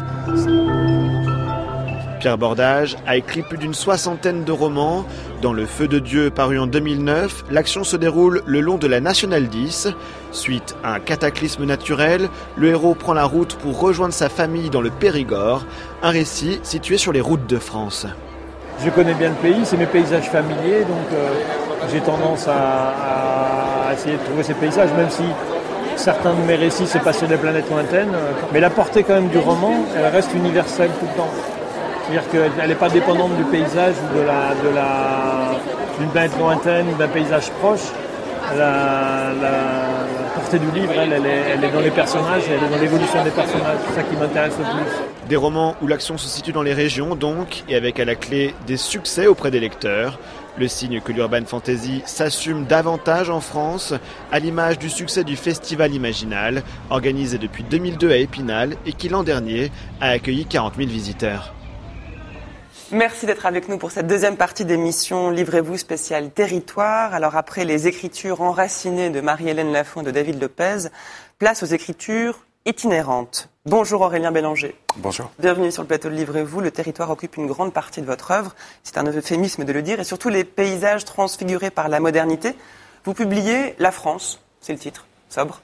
Pierre Bordage a écrit plus d'une soixantaine de romans. Dans Le Feu de Dieu, paru en 2009, l'action se déroule le long de la Nationale 10. Suite à un cataclysme naturel, le héros prend la route pour rejoindre sa famille dans le Périgord, un récit situé sur les routes de France. Je connais bien le pays, c'est mes paysages familiers, donc euh, j'ai tendance à, essayer de trouver ces paysages, même si certains de mes récits se passent sur des planètes lointaines. Mais la portée quand même du roman, elle reste universelle tout le temps. C'est-à-dire qu'elle n'est pas dépendante du paysage ou de la, d'une planète lointaine ou d'un paysage proche. La, portée du livre, elle, est, dans les personnages elle est dans l'évolution des personnages. C'est ça qui m'intéresse le plus. Des romans où l'action se situe dans les régions, donc, et avec à la clé des succès auprès des lecteurs. Le signe que l'urban fantasy s'assume davantage en France, à l'image du succès du Festival Imaginal, organisé depuis 2002 à Épinal et qui l'an dernier a accueilli 40 000 visiteurs. Merci d'être avec nous pour cette deuxième partie d'émission Livrez-vous spécial territoire. Alors après les écritures enracinées de Marie-Hélène Lafont et de David Lopez, place aux écritures itinérantes. Bonjour Aurélien Bélanger. Bonjour. Bienvenue sur le plateau de Livrez-vous. Le territoire occupe une grande partie de votre œuvre. C'est un euphémisme de le dire. Et surtout les paysages transfigurés par la modernité. Vous publiez La France, c'est le titre, sobre,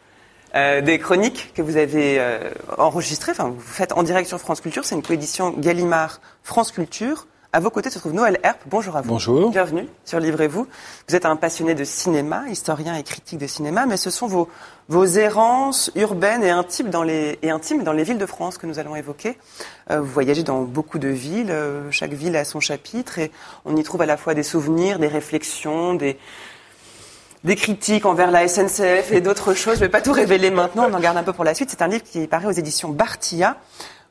euh, des chroniques que vous avez euh, enregistrées, enfin vous faites en direct sur France Culture, c'est une coédition Gallimard France Culture. À vos côtés se trouve Noël Herp. Bonjour à vous. Bonjour. Bienvenue sur Livrez-vous. Vous êtes un passionné de cinéma, historien et critique de cinéma, mais ce sont vos, vos errances urbaines et intimes, dans les, et intimes dans les villes de France que nous allons évoquer. Euh, vous voyagez dans beaucoup de villes, chaque ville a son chapitre et on y trouve à la fois des souvenirs, des réflexions, des, des critiques envers la SNCF et d'autres choses. Je ne vais pas tout révéler maintenant, on en garde un peu pour la suite. C'est un livre qui paraît aux éditions Bartilla.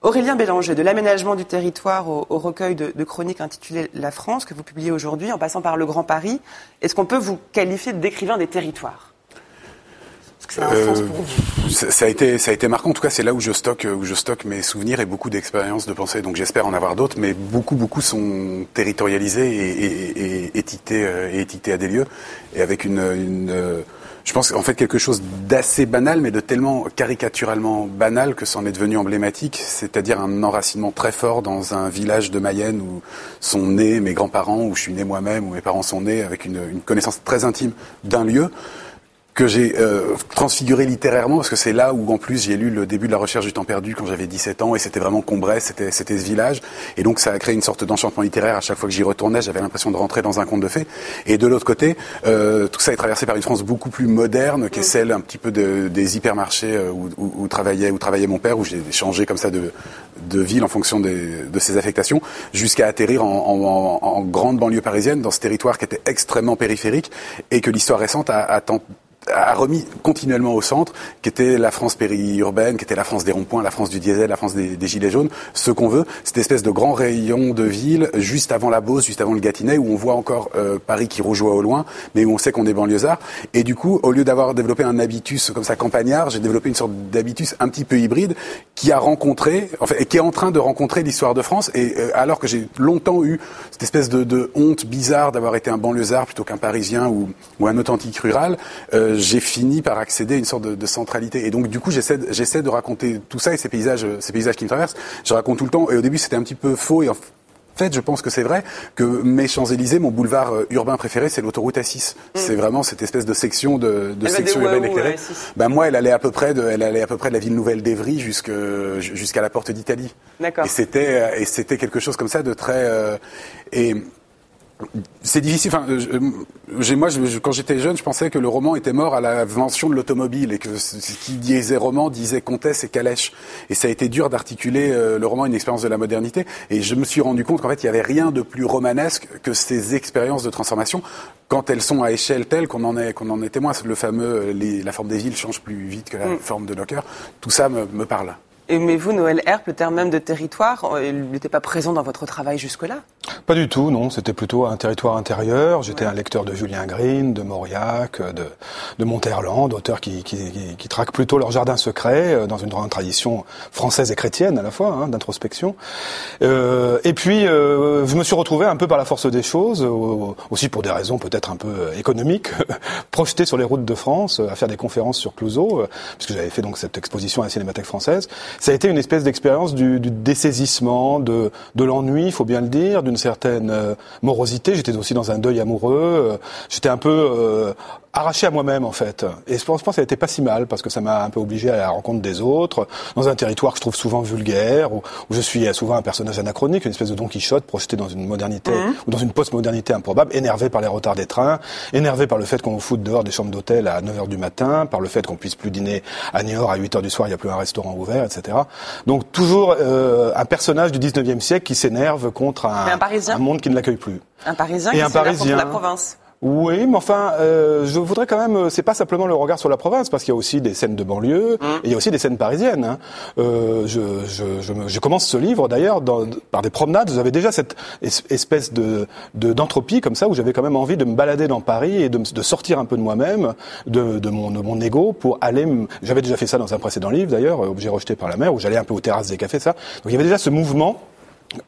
Aurélien Bélanger, de l'aménagement du territoire au, recueil de, de, chroniques intitulé La France, que vous publiez aujourd'hui, en passant par le Grand Paris, est-ce qu'on peut vous qualifier d'écrivain des territoires? Euh, ça a été ça a été marquant. En tout cas, c'est là où je stocke où je stocke mes souvenirs et beaucoup d'expériences de pensée. Donc j'espère en avoir d'autres, mais beaucoup beaucoup sont territorialisés et, et, et étiquetés euh, et étiquetés à des lieux et avec une, une euh, je pense en fait quelque chose d'assez banal, mais de tellement caricaturalement banal que c'en est devenu emblématique, c'est-à-dire un enracinement très fort dans un village de Mayenne où sont nés mes grands-parents, où je suis né moi-même, où mes parents sont nés, avec une, une connaissance très intime d'un lieu que j'ai euh, transfiguré littérairement parce que c'est là où en plus j'ai lu le début de la recherche du temps perdu quand j'avais 17 ans et c'était vraiment Combray, c'était c'était ce village. Et donc ça a créé une sorte d'enchantement littéraire. À chaque fois que j'y retournais, j'avais l'impression de rentrer dans un conte de fées. Et de l'autre côté euh, tout ça est traversé par une France beaucoup plus moderne qui est celle un petit peu de, des hypermarchés euh, où, où, où, travaillait où travaillait mon père où j'ai changé comme ça de de ville en fonction des, de ses affectations jusqu'à atterrir en, en, en, grande banlieue parisienne dans ce territoire qui était extrêmement périphérique et que l'histoire récente a, a tant a remis continuellement au centre, qui était la France périurbaine, qui était la France des ronds-points, la France du diesel, la France des, gilets jaunes, ce qu'on veut, cette espèce de grand rayon de ville juste avant la Beauce, juste avant le Gâtinais, où on voit encore euh, Paris qui rougeoie au loin, mais où on sait qu'on est banlieusard. Et du coup, au lieu d'avoir développé un habitus comme ça campagnard, j'ai développé une sorte d'habitus un petit peu hybride qui a rencontré, enfin, et qui est en train de rencontrer l'histoire de France. Et euh, alors que j'ai longtemps eu cette espèce de, honte bizarre d'avoir été un banlieusard plutôt qu'un Parisien ou, ou un authentique rural, euh, j'ai fini par accéder à une sorte de, de centralité. Et donc, du coup, j'essaie, de raconter tout ça et ces paysages, ces paysages qui me traversent. Je raconte tout le temps. Et au début, c'était un petit peu faux. Et en fait, je pense que c'est vrai que mes Champs-Élysées, mon boulevard euh, urbain préféré, c'est l'autoroute A6. Mm. C'est vraiment cette espèce de section de, de section urbaine éclairée. Ben moi, elle allait à peu près de, elle allait à peu près de la ville nouvelle d'Evry jusqu'à la porte d'Italie. D'accord. Et c'était et c'était quelque chose comme ça de très euh, et c'est difficile. Enfin, euh, moi, quand j'étais jeune, je pensais que le roman était mort à l'invention de l'automobile et que ce qui disait roman disait comtesse et calèche. Et ça a été dur d'articuler euh, le roman une expérience de la modernité. Et je me suis rendu compte qu'en fait, il n'y avait rien de plus romanesque que ces expériences de transformation quand elles sont à échelle telle qu'on en est qu'on en est témoin. Le fameux, euh, la forme des villes change plus vite que la mm. forme de nos cœurs. Tout ça me, me parle. Aimez-vous Noël Herp, le terme même de territoire? Euh, Il n'était pas présent dans votre travail jusque-là? Pas du tout, non. C'était plutôt un territoire intérieur. J'étais un lecteur de Julien Green, de Mauriac, de, de Monterland, auteurs qui, qui, qui, traquent plutôt leur jardin secret euh, dans une grande tradition française et chrétienne à la fois, hein, d'introspection. Euh, et puis, euh, je me suis retrouvé un peu par la force des choses, aussi pour des raisons peut-être un peu économiques, projeté sur les routes de France, à faire des conférences sur Clouseau, puisque j'avais fait donc cette exposition à la Cinémathèque française ça a été une espèce d'expérience du, du, dessaisissement, de, de l'ennui, il faut bien le dire, d'une certaine euh, morosité. J'étais aussi dans un deuil amoureux. Euh, j'étais un peu euh, arraché à moi-même en fait. Et je pense, que ça a été pas si mal parce que ça m'a un peu obligé à la rencontre des autres, dans un territoire que je trouve souvent vulgaire, où, où je suis souvent un personnage anachronique, une espèce de Don Quichotte projeté dans une modernité mmh. ou dans une post-modernité improbable, énervé par les retards des trains, énervé par le fait qu'on vous foute dehors des chambres d'hôtel à 9h du matin, par le fait qu'on puisse plus dîner à Niort à 8h du soir, il n'y a plus un restaurant ouvert, etc. Donc toujours euh, un personnage du 19e siècle qui s'énerve contre un, un, monde qui ne l'accueille plus. Un Parisien et qui un Parisien, contre la province. Oui, mais enfin, euh, je voudrais quand même. C'est pas simplement le regard sur la province, parce qu'il y a aussi des scènes de banlieue, mmh. et il y a aussi des scènes parisiennes. Hein. Euh, je, je, je, je, commence ce livre d'ailleurs par des promenades. J'avais déjà cette espèce de d'entropie comme ça, où j'avais quand même envie de me balader dans Paris et de, de sortir un peu de moi-même, de, de, mon, de mon ego, pour aller. J'avais déjà fait ça dans un précédent livre d'ailleurs, Objet rejeté par la mer, où j'allais un peu aux terrasses des cafés, ça. Donc il y avait déjà ce mouvement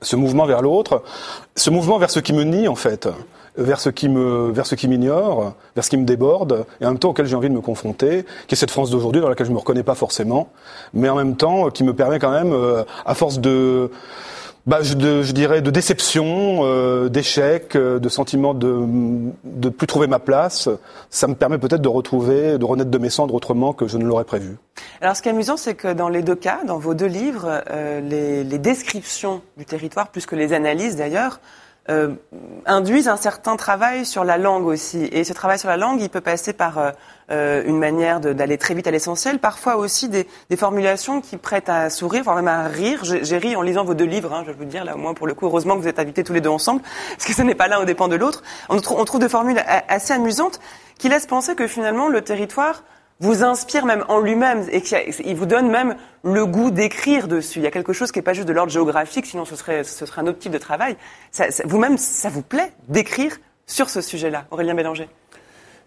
ce mouvement vers l'autre, ce mouvement vers ce qui me nie en fait vers ce qui me, vers ce qui m'ignore, vers ce qui me déborde, et en même temps auquel j'ai envie de me confronter, qui est cette France d'aujourd'hui dans laquelle je me reconnais pas forcément, mais en même temps qui me permet quand même, euh, à force de bah, je, je, dirais de déception, euh, d'échec, euh, de sentiment de de plus trouver ma place. Ça me permet peut-être de retrouver, de renaître de mes cendres autrement que je ne l'aurais prévu. Alors, ce qui est amusant, c'est que dans les deux cas, dans vos deux livres, euh, les, les, descriptions du territoire, plus que les analyses d'ailleurs, euh, induisent un certain travail sur la langue aussi. Et ce travail sur la langue, il peut passer par euh, euh une manière d'aller très vite à l'essentiel, parfois aussi des, des, formulations qui prêtent à sourire, voire même à rire. J'ai ri en lisant vos deux livres, hein, je veux vous dire, là au moins pour le coup, heureusement que vous êtes invités tous les deux ensemble, parce que ce n'est pas l'un au dépend de l'autre. On, on trouve des formules assez amusantes qui laissent penser que finalement le territoire vous inspire même en lui-même et qu'il vous donne même le goût d'écrire dessus. Il y a quelque chose qui n'est pas juste de l'ordre géographique, sinon ce serait, ce serait un autre type de travail. vous-même, ça vous plaît d'écrire sur ce sujet-là, Aurélien Bélanger?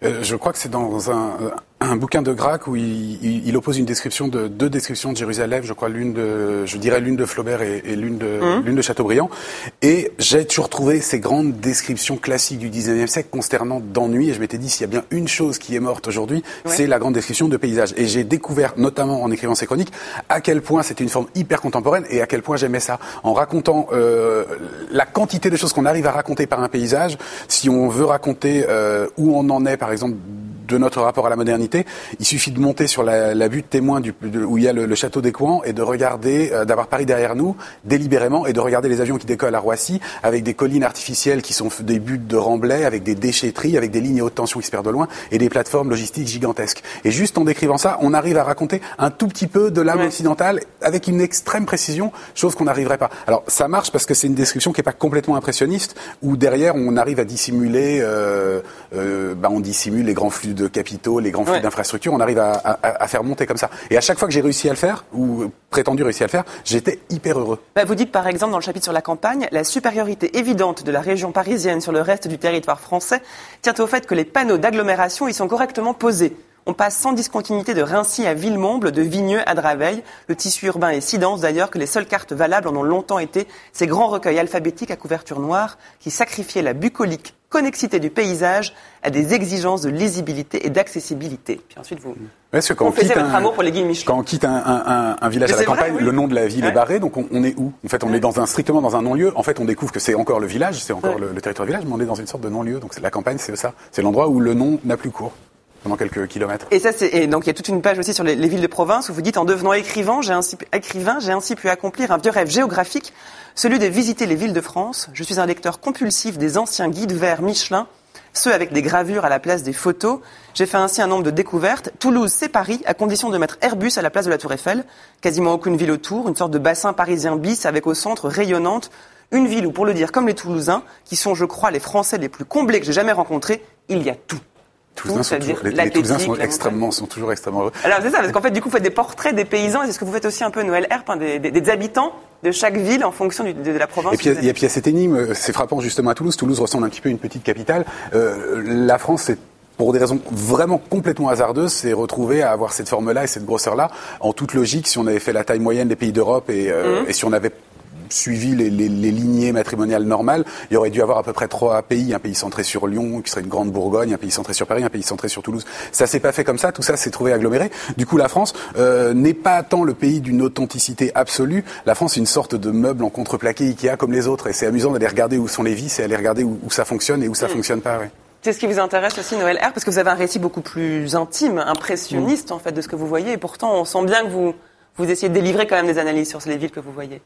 Euh, Je crois que c'est dans un, un bouquin de Gracq où il, il, oppose une description de deux descriptions de Jérusalem, je crois l'une de, je dirais l'une de Flaubert et, et l'une de mmh. l'une de Chateaubriand. Et j'ai toujours trouvé ces grandes descriptions classiques du 19e siècle consternantes d'ennui. Et je m'étais dit s'il y a bien une chose qui est morte aujourd'hui, ouais. c'est la grande description de paysage. Et j'ai découvert, notamment en écrivant ces chroniques, à quel point c'était une forme hyper contemporaine et à quel point j'aimais ça. En racontant euh, la quantité de choses qu'on arrive à raconter par un paysage, si on veut raconter euh, où on en est, par exemple de notre rapport à la modernité. Il suffit de monter sur la, la butte témoin du, de, où il y a le, le château des Coins et de regarder, euh, d'avoir Paris derrière nous, délibérément, et de regarder les avions qui décollent à Roissy, avec des collines artificielles qui sont des buttes de remblais, avec des déchetteries, avec des lignes haute tension qui se perdent de loin, et des plateformes logistiques gigantesques. Et juste en décrivant ça, on arrive à raconter un tout petit peu de l'âme ouais. occidentale avec une extrême précision, chose qu'on n'arriverait pas. Alors ça marche parce que c'est une description qui n'est pas complètement impressionniste, où derrière on arrive à dissimuler, euh, euh, bah, on dissimule les grands flux de capitaux, les grands flux Ouais. d'infrastructures, on arrive à, à- à faire monter comme ça. Et à chaque fois que j'ai réussi à le faire, ou prétendu réussir à le faire, j'étais hyper heureux. Bah, vous dites par exemple dans le chapitre sur la campagne, la supériorité évidente de la région parisienne sur le reste du territoire français tient au fait que les panneaux d'agglomération y sont correctement posés. On passe sans discontinuité de Rincy à Villemomble, de Vigneux à Draveil. Le tissu urbain est si dense d'ailleurs que les seules cartes valables en ont longtemps été ces grands recueils alphabétiques à couverture noire qui sacrifiaient la bucolique connexité du paysage à des exigences de lisibilité et d'accessibilité. Puis ensuite vous Parce que quand on quitte un- amour pour les. Quand on quitte un, un- un- un village Mais à la vrai, campagne, oui. le nom de la ville Ouais. est barré, donc on, on est où? En fait, on est dans un strictement dans un non-lieu. En fait, on découvre que c'est encore le village, c'est encore Ouais. le, le territoire du village, mais on est dans une sorte de non-lieu. Donc la campagne, c'est ça. C'est l'endroit où le nom n'a plus cours pendant quelques kilomètres. Et ça, c'est donc il y a toute une page aussi sur les, les villes de province où vous dites en devenant écrivain, j'ai ainsi écrivain, j'ai ainsi pu accomplir un vieux rêve géographique, celui de visiter les villes de France. Je suis un lecteur compulsif des anciens guides verts Michelin, ceux avec des gravures à la place des photos. J'ai fait ainsi un nombre de découvertes. Toulouse, c'est Paris, à condition de mettre Airbus à la place de la Tour Eiffel. Quasiment aucune ville autour, une sorte de bassin parisien bis avec au centre rayonnante. Une ville où, pour le dire comme les Toulousains, qui sont, je crois, les Français les plus comblés que j'ai jamais rencontrés, il y a tout. Toulousains sont toujours- les, les Toulousains sont extrêmement, sont toujours extrêmement heureux. Alors c'est ça, parce qu'en fait, du coup, vous faites des portraits des paysans, et c'est ce que vous faites aussi un peu Noël Herp, hein, des, des- des habitants de chaque ville en fonction du- de, de la province. Et puis, il y, a- y cette énigme, c'est frappant justement à Toulouse. Toulouse ressemble un petit peu à une petite capitale. Euh, la France, c'est pour des raisons vraiment complètement hasardeuses, s'est retrouvée à avoir cette forme-là et cette grosseur-là. En toute logique, si on avait fait la taille moyenne des pays d'Europe et, euh, et si on avait suivi les, les- les lignées matrimoniales normales, il y aurait dû avoir à peu près trois pays, un pays centré sur Lyon, qui serait une grande Bourgogne, un pays centré sur Paris, un pays centré sur Toulouse. Ça s'est pas fait comme ça, tout ça s'est trouvé aggloméré. Du coup, la France euh, n'est pas tant le pays d'une authenticité absolue. La France est une sorte de meuble en contreplaqué Ikea comme les autres, et c'est amusant d'aller regarder où sont les vis et aller regarder où, où ça fonctionne et où ça fonctionne pas. Ouais. C'est ce qui vous intéresse aussi, Noël Herp, parce que vous avez un récit beaucoup plus intime, impressionniste, en fait, de ce que vous voyez, et pourtant, on sent bien que vous, vous essayez de délivrer quand même des analyses sur les villes que vous voyez.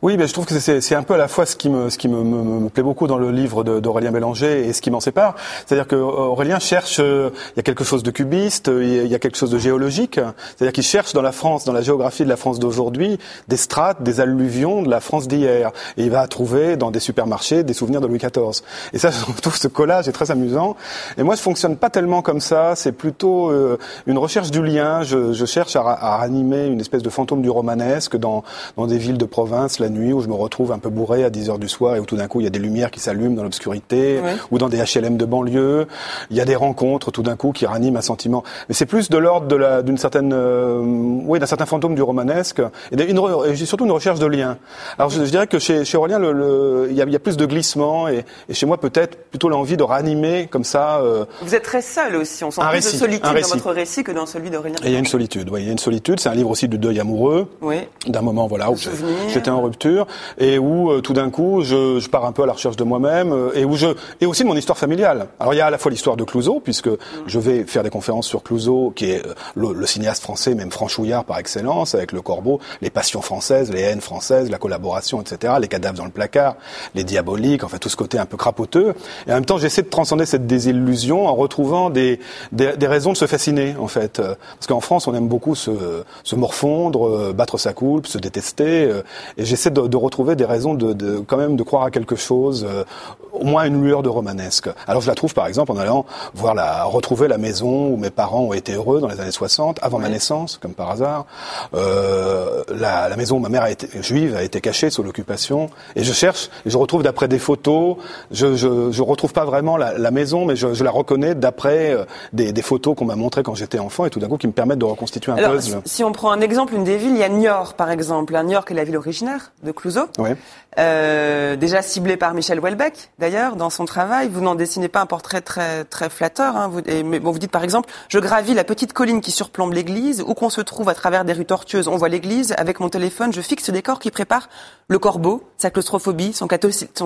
Oui, mais je trouve que c'est un peu à la fois ce qui me, ce qui me, me- me plaît beaucoup dans le livre d'Aurélien Bélanger et ce qui m'en sépare. C'est-à-dire que Aurélien cherche, euh, il y a quelque chose de cubiste, euh, il y a- quelque chose de géologique. C'est-à-dire qu'il cherche dans la France, dans la géographie de la France d'aujourd'hui, des strates, des alluvions de la France d'hier. Et il va trouver dans des supermarchés des souvenirs de Louis XIV. Et ça, je trouve ce collage est très amusant. Et moi, je fonctionne pas tellement comme ça. C'est plutôt euh, une recherche du lien. Je, je cherche à, à une espèce de fantôme du romanesque dans, dans des villes de province la nuit où je me retrouve un peu bourré à 10 heures du soir et où tout d'un coup il y a des lumières qui s'allument dans l'obscurité Ouais. ou dans des HLM de banlieue. Il y a des rencontres tout d'un coup qui raniment un sentiment. Mais c'est plus de l'ordre de la- d'une certaine, euh, oui, d'un certain fantôme du romanesque et, et surtout une recherche de lien. Alors je, je dirais que chez, chez Aurélien, le, il, y a, il y a plus de glissement et, et chez moi peut-être plutôt l'envie de ranimer comme ça. euh, Vous êtes très seul aussi, on sent Un plus récit, de solitude dans votre récit que dans celui d'Aurélien. Et il y a une solitude, oui, il y a une solitude. C'est un livre aussi du deuil amoureux, Oui. d'un moment voilà où j'étais en rupture et où euh, tout d'un coup je, je pars un peu à la recherche de moi-même euh, et où je et aussi de mon histoire familiale. Alors il y a à la fois l'histoire de Clouseau puisque je vais faire des conférences sur Clouseau qui est euh, le, le cinéaste français même franchouillard par excellence avec Le Corbeau, les passions françaises, les haines françaises, la collaboration, etc. Les cadavres dans le placard, les diaboliques, enfin tout ce côté un peu crapoteux. Et en même temps j'essaie de transcender cette désillusion en retrouvant des, des, des raisons de se fasciner en fait. Parce qu'en France on aime beaucoup se, se morfondre, euh, battre sa coulpe, se détester. euh, Et j'essaie de, de retrouver des raisons de, de quand même de croire à quelque chose, euh, au moins une lueur de romanesque. Alors je la trouve par exemple en allant voir la retrouver la maison où mes parents ont été heureux dans les années 60, avant ma naissance, comme par hasard. Euh, la, la maison où ma mère a été juive a été cachée sous l'occupation. Et je cherche, et je retrouve d'après des photos. Je, je, je retrouve pas vraiment la, la maison, mais je, je la reconnais d'après des, des photos qu'on m'a montrées quand j'étais enfant et tout d'un coup qui me permettent de reconstituer un Alors, puzzle. si on prend un exemple, une des villes, il y a Niort, par exemple. Un Niort qui est la ville originaire de Clouseau. Ouais. Euh, déjà ciblé par Michel Houellebecq, d'ailleurs, dans son travail. Vous n'en dessinez pas un portrait très très flatteur. Hein, vous, et- mais bon, vous dites par exemple, je gravis la petite colline qui surplombe l'église, où qu'on se trouve à travers des rues tortueuses, on voit l'église. Avec mon téléphone, je fixe ce décor qui prépare le corbeau, sa claustrophobie, son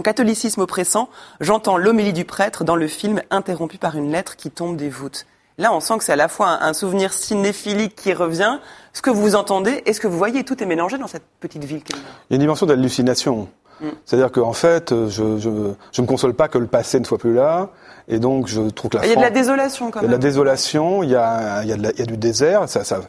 catholicisme oppressant. J'entends l'homélie du prêtre dans le film, interrompu par une lettre qui tombe des voûtes. Là, on sent que c'est à la fois un, un souvenir cinéphilique qui revient, ce que vous entendez et ce que vous voyez. Tout est mélangé dans cette petite ville. Il y a une dimension d'hallucination. Mm. C'est-à-dire qu'en fait, je, je, je me console pas que le passé ne soit plus là, et donc, je trouve que la Il y a de la désolation quand même. Il y a de la désolation, il y a, il y a, de la, il y a du désert. Ça, ça,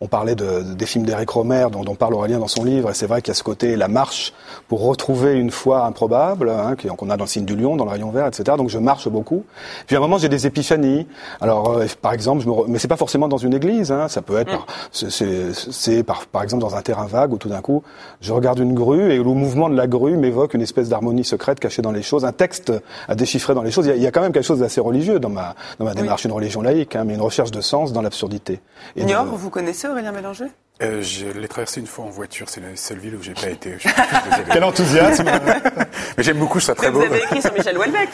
on, parlait de, des films d'Éric Romer, dont, dont, parle Aurélien dans son livre, et c'est vrai qu'il y a ce côté, la marche pour retrouver une foi improbable, hein, qu'on a dans le signe du lion, dans le rayon vert, etc. Donc je marche beaucoup. Puis à un moment, j'ai des épiphanies. Alors, euh, par exemple, je me mais c'est pas forcément dans une église. Hein, ça peut être, mm. c'est par, par exemple dans un terrain vague où tout d'un coup, je regarde une grue et le mouvement de la grue m'évoque une espèce d'harmonie secrète cachée dans les choses, un texte à déchiffrer dans les choses. Il y a, il y a quand même quelque chose d'assez religieux dans ma, dans ma démarche, une religion laïque, hein, mais une recherche de sens dans l'absurdité. Niort, vous connaissez Aurélien Mélanger? Euh, je l'ai traversé une fois en voiture, c'est la seule ville où j'ai pas été. Quel enthousiasme Mais j'aime beaucoup, je très beau. Vous avez écrit sur Michel Houellebecq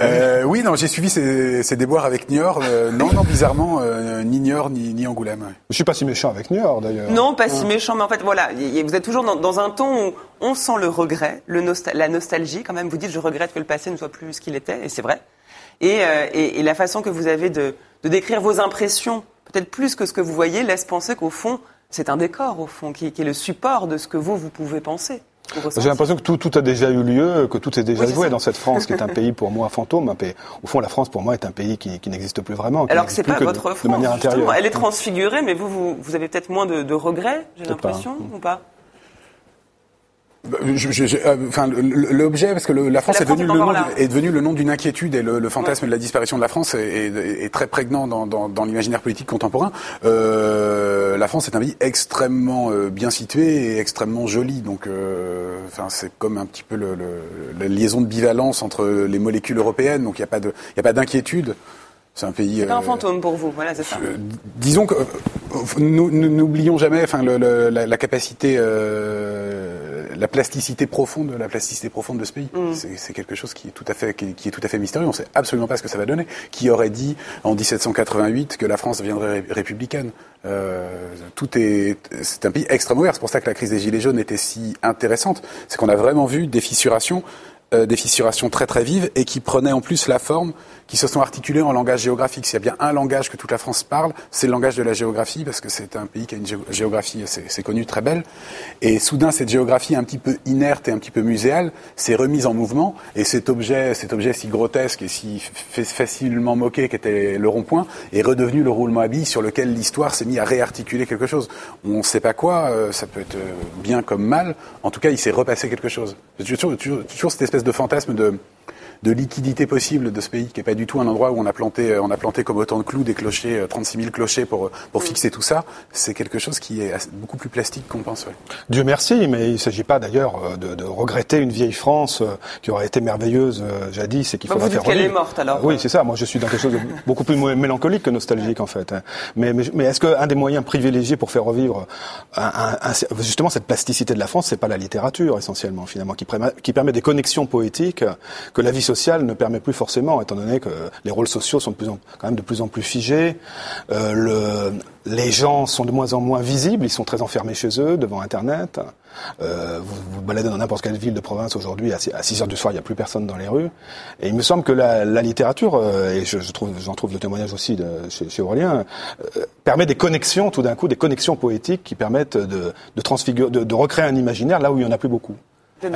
euh, Oui, non, j'ai suivi ces, ces, déboires avec Niort. Euh, non, non, bizarrement, euh, ni Niort ni, ni Angoulême. Je suis pas si méchant avec Niort d'ailleurs. Non, pas si méchant, mais en fait, voilà, vous êtes toujours dans, dans un ton où on sent le regret, le nostal la nostalgie quand même. Vous dites, je regrette que le passé ne soit plus ce qu'il était, et c'est vrai. Et, euh, et, et, la façon que vous avez de, de décrire vos impressions, peut-être plus que ce que vous voyez, laisse penser qu'au fond, c'est un décor, au fond, qui, qui, est le support de ce que vous, vous pouvez penser. J'ai l'impression que tout, tout, a déjà eu lieu, que tout est déjà oui, joué dans cette France, qui est un pays pour moi fantôme. Un pays, au fond, la France pour moi est un pays qui, qui n'existe plus vraiment. Alors que c'est pas votre de, France. De manière intérieure. Elle est transfigurée, mais vous, vous, vous avez peut-être moins de, de regrets, j'ai l'impression, ou pas? Je, je, je, euh, enfin, l'objet, parce que le, la France, la est, devenu le nom, est le nom d'une inquiétude et le, le fantasme ouais. de la disparition de la France est, est, est très prégnant dans, dans, dans l'imaginaire politique contemporain. Euh, la France est un pays extrêmement euh, bien situé et extrêmement joli, donc euh, enfin, c'est comme un petit peu le, la liaison de bivalence entre les molécules européennes, donc il n'y a pas d'inquiétude. C'est un pays. C'est un fantôme pour vous, voilà, c'est ça. Euh, disons que euh, n'oublions jamais, enfin, le, le, la, la, capacité, euh, la plasticité profonde, la plasticité profonde de ce pays. Mm. C'est quelque chose qui est tout à fait, qui, qui, est tout à fait mystérieux. On sait absolument pas ce que ça va donner. Qui aurait dit en 1788 que la France deviendrait républicaine? Euh, Tout est, c'est un pays extrêmement ouvert. C'est pour ça que la crise des gilets jaunes était si intéressante. C'est qu'on a vraiment vu des fissurations euh, des fissurations très très vives et qui prenaient en plus la forme, qui se sont articulées en langage géographique. S'il y a bien un langage que toute la France parle, c'est le langage de la géographie, parce que c'est un pays qui a une géographie, c'est connu, très belle. Et soudain, cette géographie un petit peu inerte et un petit peu muséale s'est remise en mouvement, et cet objet, cet objet si grotesque et si facilement moqué qu'était le rond-point, est redevenu le roulement à billes sur lequel l'histoire s'est mise à réarticuler quelque chose. On ne sait pas quoi, euh, ça peut être bien comme mal, en tout cas, il s'est repassé quelque chose. Toujours, toujours, toujours cette espèce de fantasme de, de liquidité possible de ce pays, qui n'est pas du tout un endroit où on a planté, euh, on a planté comme autant de clous des clochers, 36 euh, 000 clochers pour, pour mm. fixer tout ça. C'est quelque chose qui est beaucoup plus plastique qu'on pense. Ouais. Dieu merci, mais il ne s'agit pas d'ailleurs euh, de, de, regretter une vieille France qui aurait été merveilleuse jadis et qu'il faudra faire qu'elle est morte alors. Oui, c'est ça. Moi, je suis dans quelque chose de beaucoup plus mélancolique que nostalgique en fait. Mais, mais, mais est-ce qu'un des moyens privilégiés pour faire revivre un, un, un, justement cette plasticité de la France, c'est pas la littérature essentiellement finalement, qui, qui permet des connexions poétiques que la vie sociale ne permet plus forcément, étant donné que les rôles sociaux sont de plus en, quand même de plus en plus figés. Euh, le, les gens sont de moins en moins visibles, ils sont très enfermés chez eux, devant Internet. Euh, vous vous baladez dans n'importe quelle ville de province aujourd'hui, à 6 heures du soir, il n'y a plus personne dans les rues. Et il me semble que la, littérature, euh, et je, trouve, j'en trouve le témoignage aussi chez, Aurélien, permet des connexions, tout d'un coup, des connexions poétiques qui permettent de, de, de recréer un imaginaire là où il n'y en a plus beaucoup. Euh,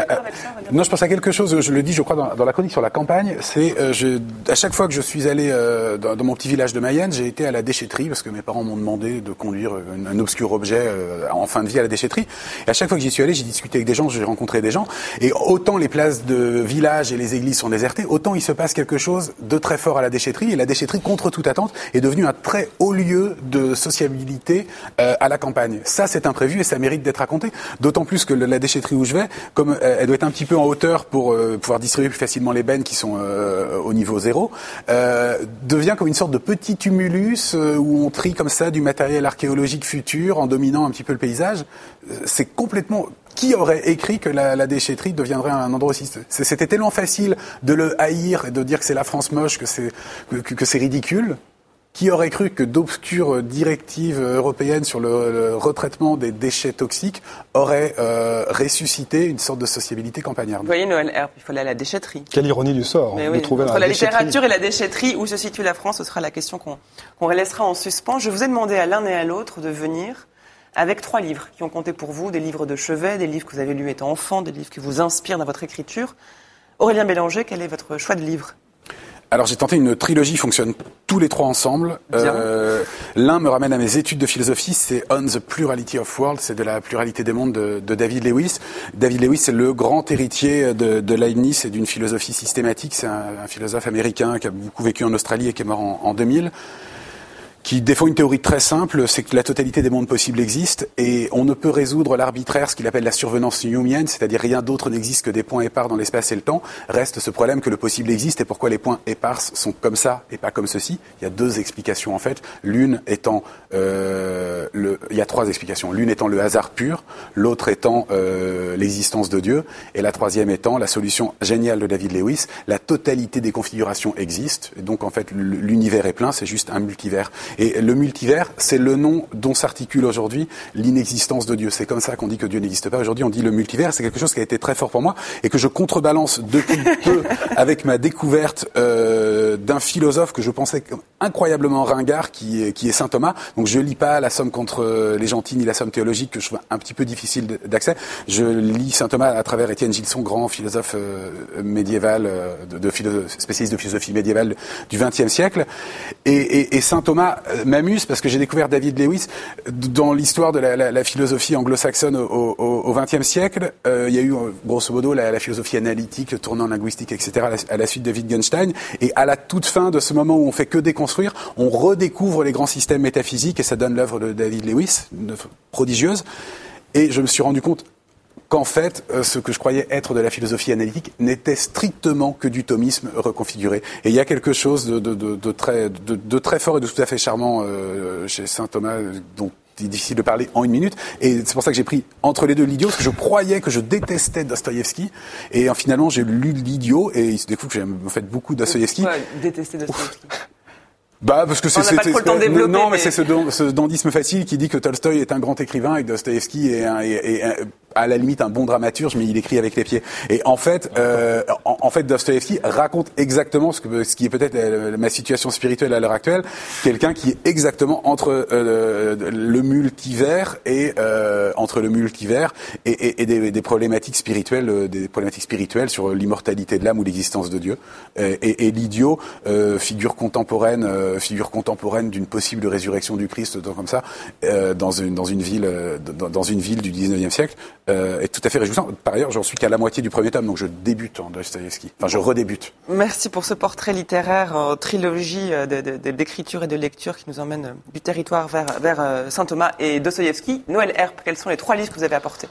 non, je pense à quelque chose. Je le dis, je crois, dans, dans la chronique sur la campagne. C'est euh, à chaque fois que je suis allé euh, dans, dans, mon petit village de Mayenne, j'ai été à la déchetterie parce que mes parents m'ont demandé de conduire un, un obscur objet euh, en fin de vie à la déchetterie. Et à chaque fois que j'y suis allé, j'ai discuté avec des gens, j'ai rencontré des gens. Et autant les places de village et les églises sont désertées, autant il se passe quelque chose de très fort à la déchetterie. Et la déchetterie, contre toute attente, est devenue un très haut lieu de sociabilité euh, à la campagne. Ça, c'est imprévu et ça mérite d'être raconté. D'autant plus que la déchetterie où je vais, comme euh, elle doit être un petit peu en hauteur pour euh, pouvoir distribuer plus facilement les bennes qui sont euh, au niveau zéro, euh, devient comme une sorte de petit tumulus euh, où on trie comme ça du matériel archéologique futur en dominant un petit peu le paysage. C'est complètement qui aurait écrit que la, la, déchetterie deviendrait un endroit aussi? C'était tellement facile de le haïr et de dire que c'est la France moche, que c'est que, que c'est ridicule. Qui aurait cru que d'obscures directives européennes sur le, le, retraitement des déchets toxiques auraient euh, ressuscité une sorte de sociabilité campagnarde? Vous voyez, Noël Herbe, il faut aller à la déchetterie. Quelle ironie du sort Mais de oui, trouver Entre la, la littérature et la déchetterie, où se situe la France, ce sera la question qu'on qu laissera en suspens. Je vous ai demandé à l'un et à l'autre de venir avec trois livres qui ont compté pour vous, des livres de chevet, des livres que vous avez lus étant enfant, des livres qui vous inspirent dans votre écriture. Aurélien Bélanger, quel est votre choix de livre? Alors j'ai tenté une trilogie, fonctionne tous les trois ensemble. Euh, L'un me ramène à mes études de philosophie, c'est On the Plurality of Worlds, c'est de la pluralité des mondes de, de David Lewis. David Lewis, c'est le grand héritier de, de Leibniz et d'une philosophie systématique. C'est un, un, philosophe américain qui a beaucoup vécu en Australie et qui est mort en, en 2000 qui défend une théorie très simple, c'est que la totalité des mondes possibles existe et on ne peut résoudre l'arbitraire, ce qu'il appelle la survenance newmienne, c'est-à-dire rien d'autre n'existe que des points épars dans l'espace et le temps. Reste ce problème que le possible existe et pourquoi les points épars sont comme ça et pas comme ceci. Il y a deux explications en fait. L'une étant, euh, le, il y a trois explications. L'une étant le hasard pur, l'autre étant euh, l'existence de Dieu et la troisième étant la solution géniale de David Lewis. La totalité des configurations existe et donc en fait l'univers est plein, c'est juste un multivers. Et le multivers, c'est le nom dont s'articule aujourd'hui l'inexistence de Dieu. C'est comme ça qu'on dit que Dieu n'existe pas. Aujourd'hui, on dit le multivers. C'est quelque chose qui a été très fort pour moi et que je contrebalance depuis peu avec ma découverte euh, d'un philosophe que je pensais incroyablement ringard, qui est, qui est saint Thomas. Donc je lis pas la somme contre les gentils ni la somme théologique que je trouve un petit peu difficile d'accès. Je lis saint Thomas à travers Étienne Gilson, grand philosophe euh, médiéval, euh, spécialiste de philosophie médiévale du XXe siècle. Et, et, et saint Thomas m'amuse parce que j'ai découvert David Lewis dans l'histoire de la, philosophie anglo-saxonne au XXe siècle. Euh, il y a eu grosso modo la, la, philosophie analytique, le tournant linguistique, etc. À la, suite de Wittgenstein. Et à la toute fin de ce moment où on fait que déconstruire, on redécouvre les grands systèmes métaphysiques et ça donne l'œuvre de David Lewis, une prodigieuse. Et je me suis rendu compte qu'en fait, euh, ce que je croyais être de la philosophie analytique n'était strictement que du thomisme reconfiguré. Et il y a quelque chose de, de, de, de très, de, très fort et de tout à fait charmant euh, chez saint Thomas, dont il est difficile de parler en une minute. Et c'est pour ça que j'ai pris entre les deux l'idiot, parce que je croyais que je détestais Dostoïevski. Et finalement, j'ai lu l'idiot, et il se découvre que j'aime en fait beaucoup Dostoïevski. détester Dostoïevski bah parce que c'est non mais, mais... c'est ce, ce, dandisme facile qui dit que Tolstoï est un grand écrivain et que Dostoevsky est, un, est, est, à la limite un bon dramaturge mais il écrit avec les pieds. Et en fait euh, en, en, fait Dostoevsky raconte exactement ce que ce qui est peut-être ma situation spirituelle à l'heure actuelle. Quelqu'un qui est exactement entre euh, le multivers et euh, entre le multivers et, et, et des, des, problématiques spirituelles des problématiques spirituelles sur l'immortalité de l'âme ou l'existence de Dieu. Et, et l'idiot figure contemporaine figure contemporaine d'une possible résurrection du Christ, comme ça, euh, dans une dans une ville euh, dans, une ville du 19e siècle, est tout à fait réjouissant. Par ailleurs, j'en suis qu'à la moitié du premier tome, donc je débute en Dostoevsky. Enfin, je redébute. Merci pour ce portrait littéraire en trilogie d'écriture et de lecture qui nous emmène du territoire vers vers Saint Thomas et Dostoevsky. Noël Herp, quels sont les trois livres que vous avez apportés?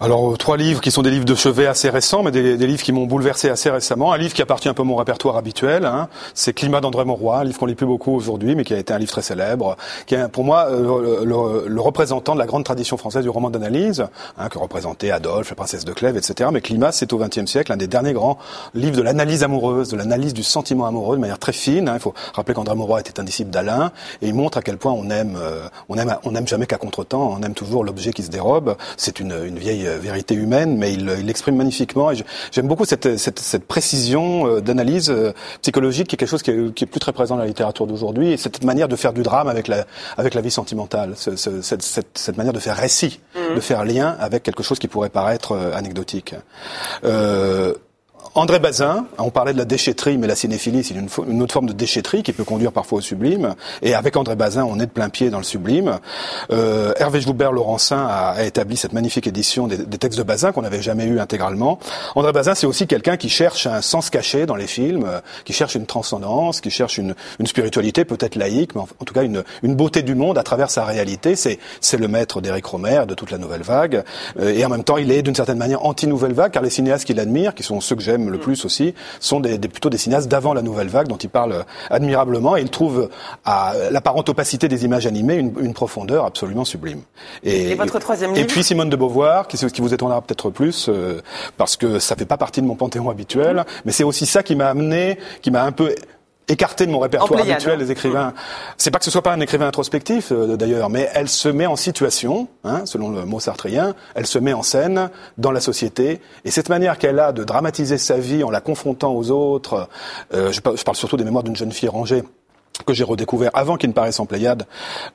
Alors euh, trois livres qui sont des livres de chevet assez récents, mais des, livres qui m'ont bouleversé assez récemment. Un livre qui appartient un peu à mon répertoire habituel, hein, c'est Climat d'André Mauroy, un livre qu'on lit plus beaucoup aujourd'hui, mais qui a été un livre très célèbre, qui est pour moi euh, le, le, représentant de la grande tradition française du roman d'analyse, hein, que représentait Adolphe, la princesse de Clèves, etc. Mais Climat, c'est au XXe siècle un des derniers grands livres de l'analyse amoureuse, de l'analyse du sentiment amoureux de manière très fine. Hein. Il faut rappeler qu'André Mauroy était un disciple d'Alain, et il montre à quel point on aime, euh, on aime, on aime jamais qu'à contre-temps, on aime toujours l'objet qui se dérobe. C'est une vieille vérité humaine mais il l'exprime magnifiquement. Et j'aime beaucoup cette, cette, cette précision euh, d'analyse euh, psychologique qui est quelque chose qui est, qui est, plus très présent dans la littérature d'aujourd'hui. Et cette manière de faire du drame avec la, avec la vie sentimentale, ce, ce, cette, cette, cette, manière de faire récit, mmh. de faire lien avec quelque chose qui pourrait paraître euh, anecdotique. Euh, André Bazin, on parlait de la déchetterie, mais la cinéphilie, c'est une, autre forme de déchetterie qui peut conduire parfois au sublime. Et avec André Bazin, on est de plein pied dans le sublime. Euh, Hervé Joubert-Laurencin a, a, établi cette magnifique édition des, textes de Bazin qu'on n'avait jamais eu intégralement. André Bazin, c'est aussi quelqu'un qui cherche un sens caché dans les films, qui cherche une transcendance, qui cherche une, spiritualité peut-être laïque, mais en, tout cas une, beauté du monde à travers sa réalité. C'est, le maître d'Éric Romer, de toute la nouvelle vague. Euh, et en même temps, il est d'une certaine manière anti-nouvelle vague, car les cinéastes qu'il admire, qui sont ceux que j'aime le plus aussi, sont des, des, plutôt des cinéastes d'avant la nouvelle vague, dont il parle admirablement, et il trouve à l'apparente opacité des images animées une, une profondeur absolument sublime. Et, et votre troisième livre? Et puis Simone de Beauvoir, qui, qui vous étonnera peut-être plus, euh, parce que ça fait pas partie de mon panthéon habituel, mmh. mais c'est aussi ça qui m'a amené, qui m'a un peu écartée de mon répertoire habituel des écrivains. C'est pas que ce soit pas un écrivain introspectif euh, d'ailleurs, mais elle se met en situation, hein, selon le mot sartrien, elle se met en scène dans la société, et cette manière qu'elle a de dramatiser sa vie en la confrontant aux autres, euh, je, parle surtout des mémoires d'une jeune fille rangée, que j'ai redécouvert avant qu'il ne paraisse en Pléiade,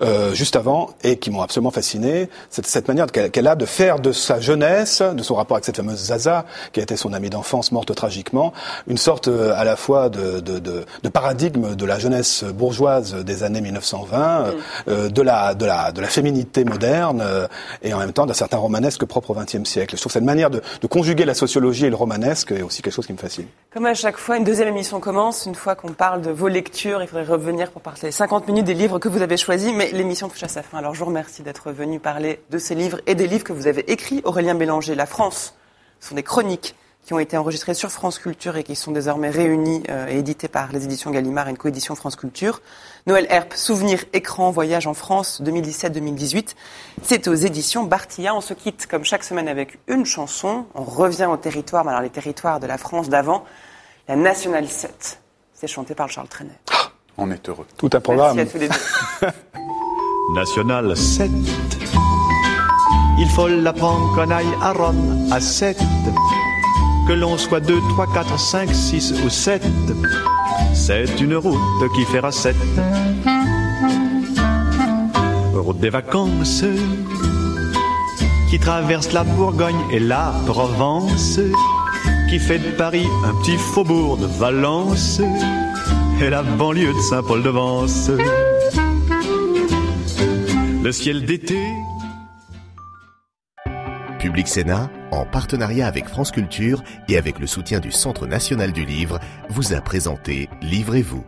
euh, juste avant, et qui m'ont absolument fasciné. Cette, cette manière qu'elle a de faire de sa jeunesse, de son rapport avec cette fameuse Zaza, qui a été son amie d'enfance morte tragiquement, une sorte euh, à la fois de, de, de, de, paradigme de la jeunesse bourgeoise des années 1920, mm. euh, de, la, de, la, de la féminité moderne, euh, et en même temps d'un certain romanesque propre au XXe siècle. Je trouve cette manière de, de conjuguer la sociologie et le romanesque est aussi quelque chose qui me fascine. Comme à chaque fois, une deuxième émission commence. Une fois qu'on parle de vos lectures, il faudrait revenir pour parler 50 minutes des livres que vous avez choisis, mais l'émission touche à sa fin. Alors je vous remercie d'être venu parler de ces livres et des livres que vous avez écrits. Aurélien Bélanger, La France, ce sont des chroniques qui ont été enregistrées sur France Culture et qui sont désormais réunies euh, et éditées par les éditions Gallimard et une coédition France Culture. Noël Herp, Souvenir écran, voyage en France 2017-2018. C'est aux éditions Bartilla. On se quitte comme chaque semaine avec une chanson. On revient au territoire, mais alors les territoires de la France d'avant. La Nationale 7. C'est chanté par Charles Trenet. On est heureux. Tout un programme. Merci à tous les deux. National 7. Il faut l'apprendre qu'on aille à Rome à 7. Que l'on soit 2, 3, 4, 5, 6 ou 7. C'est une route qui fera 7. Route des vacances qui traverse la Bourgogne et la Provence, qui fait de Paris un petit faubourg de Valence et la banlieue de Saint-Paul-de-Vence. Le ciel d'été. Public Sénat, en partenariat avec France Culture et avec le soutien du Centre national du livre, vous a présenté Livrez-vous.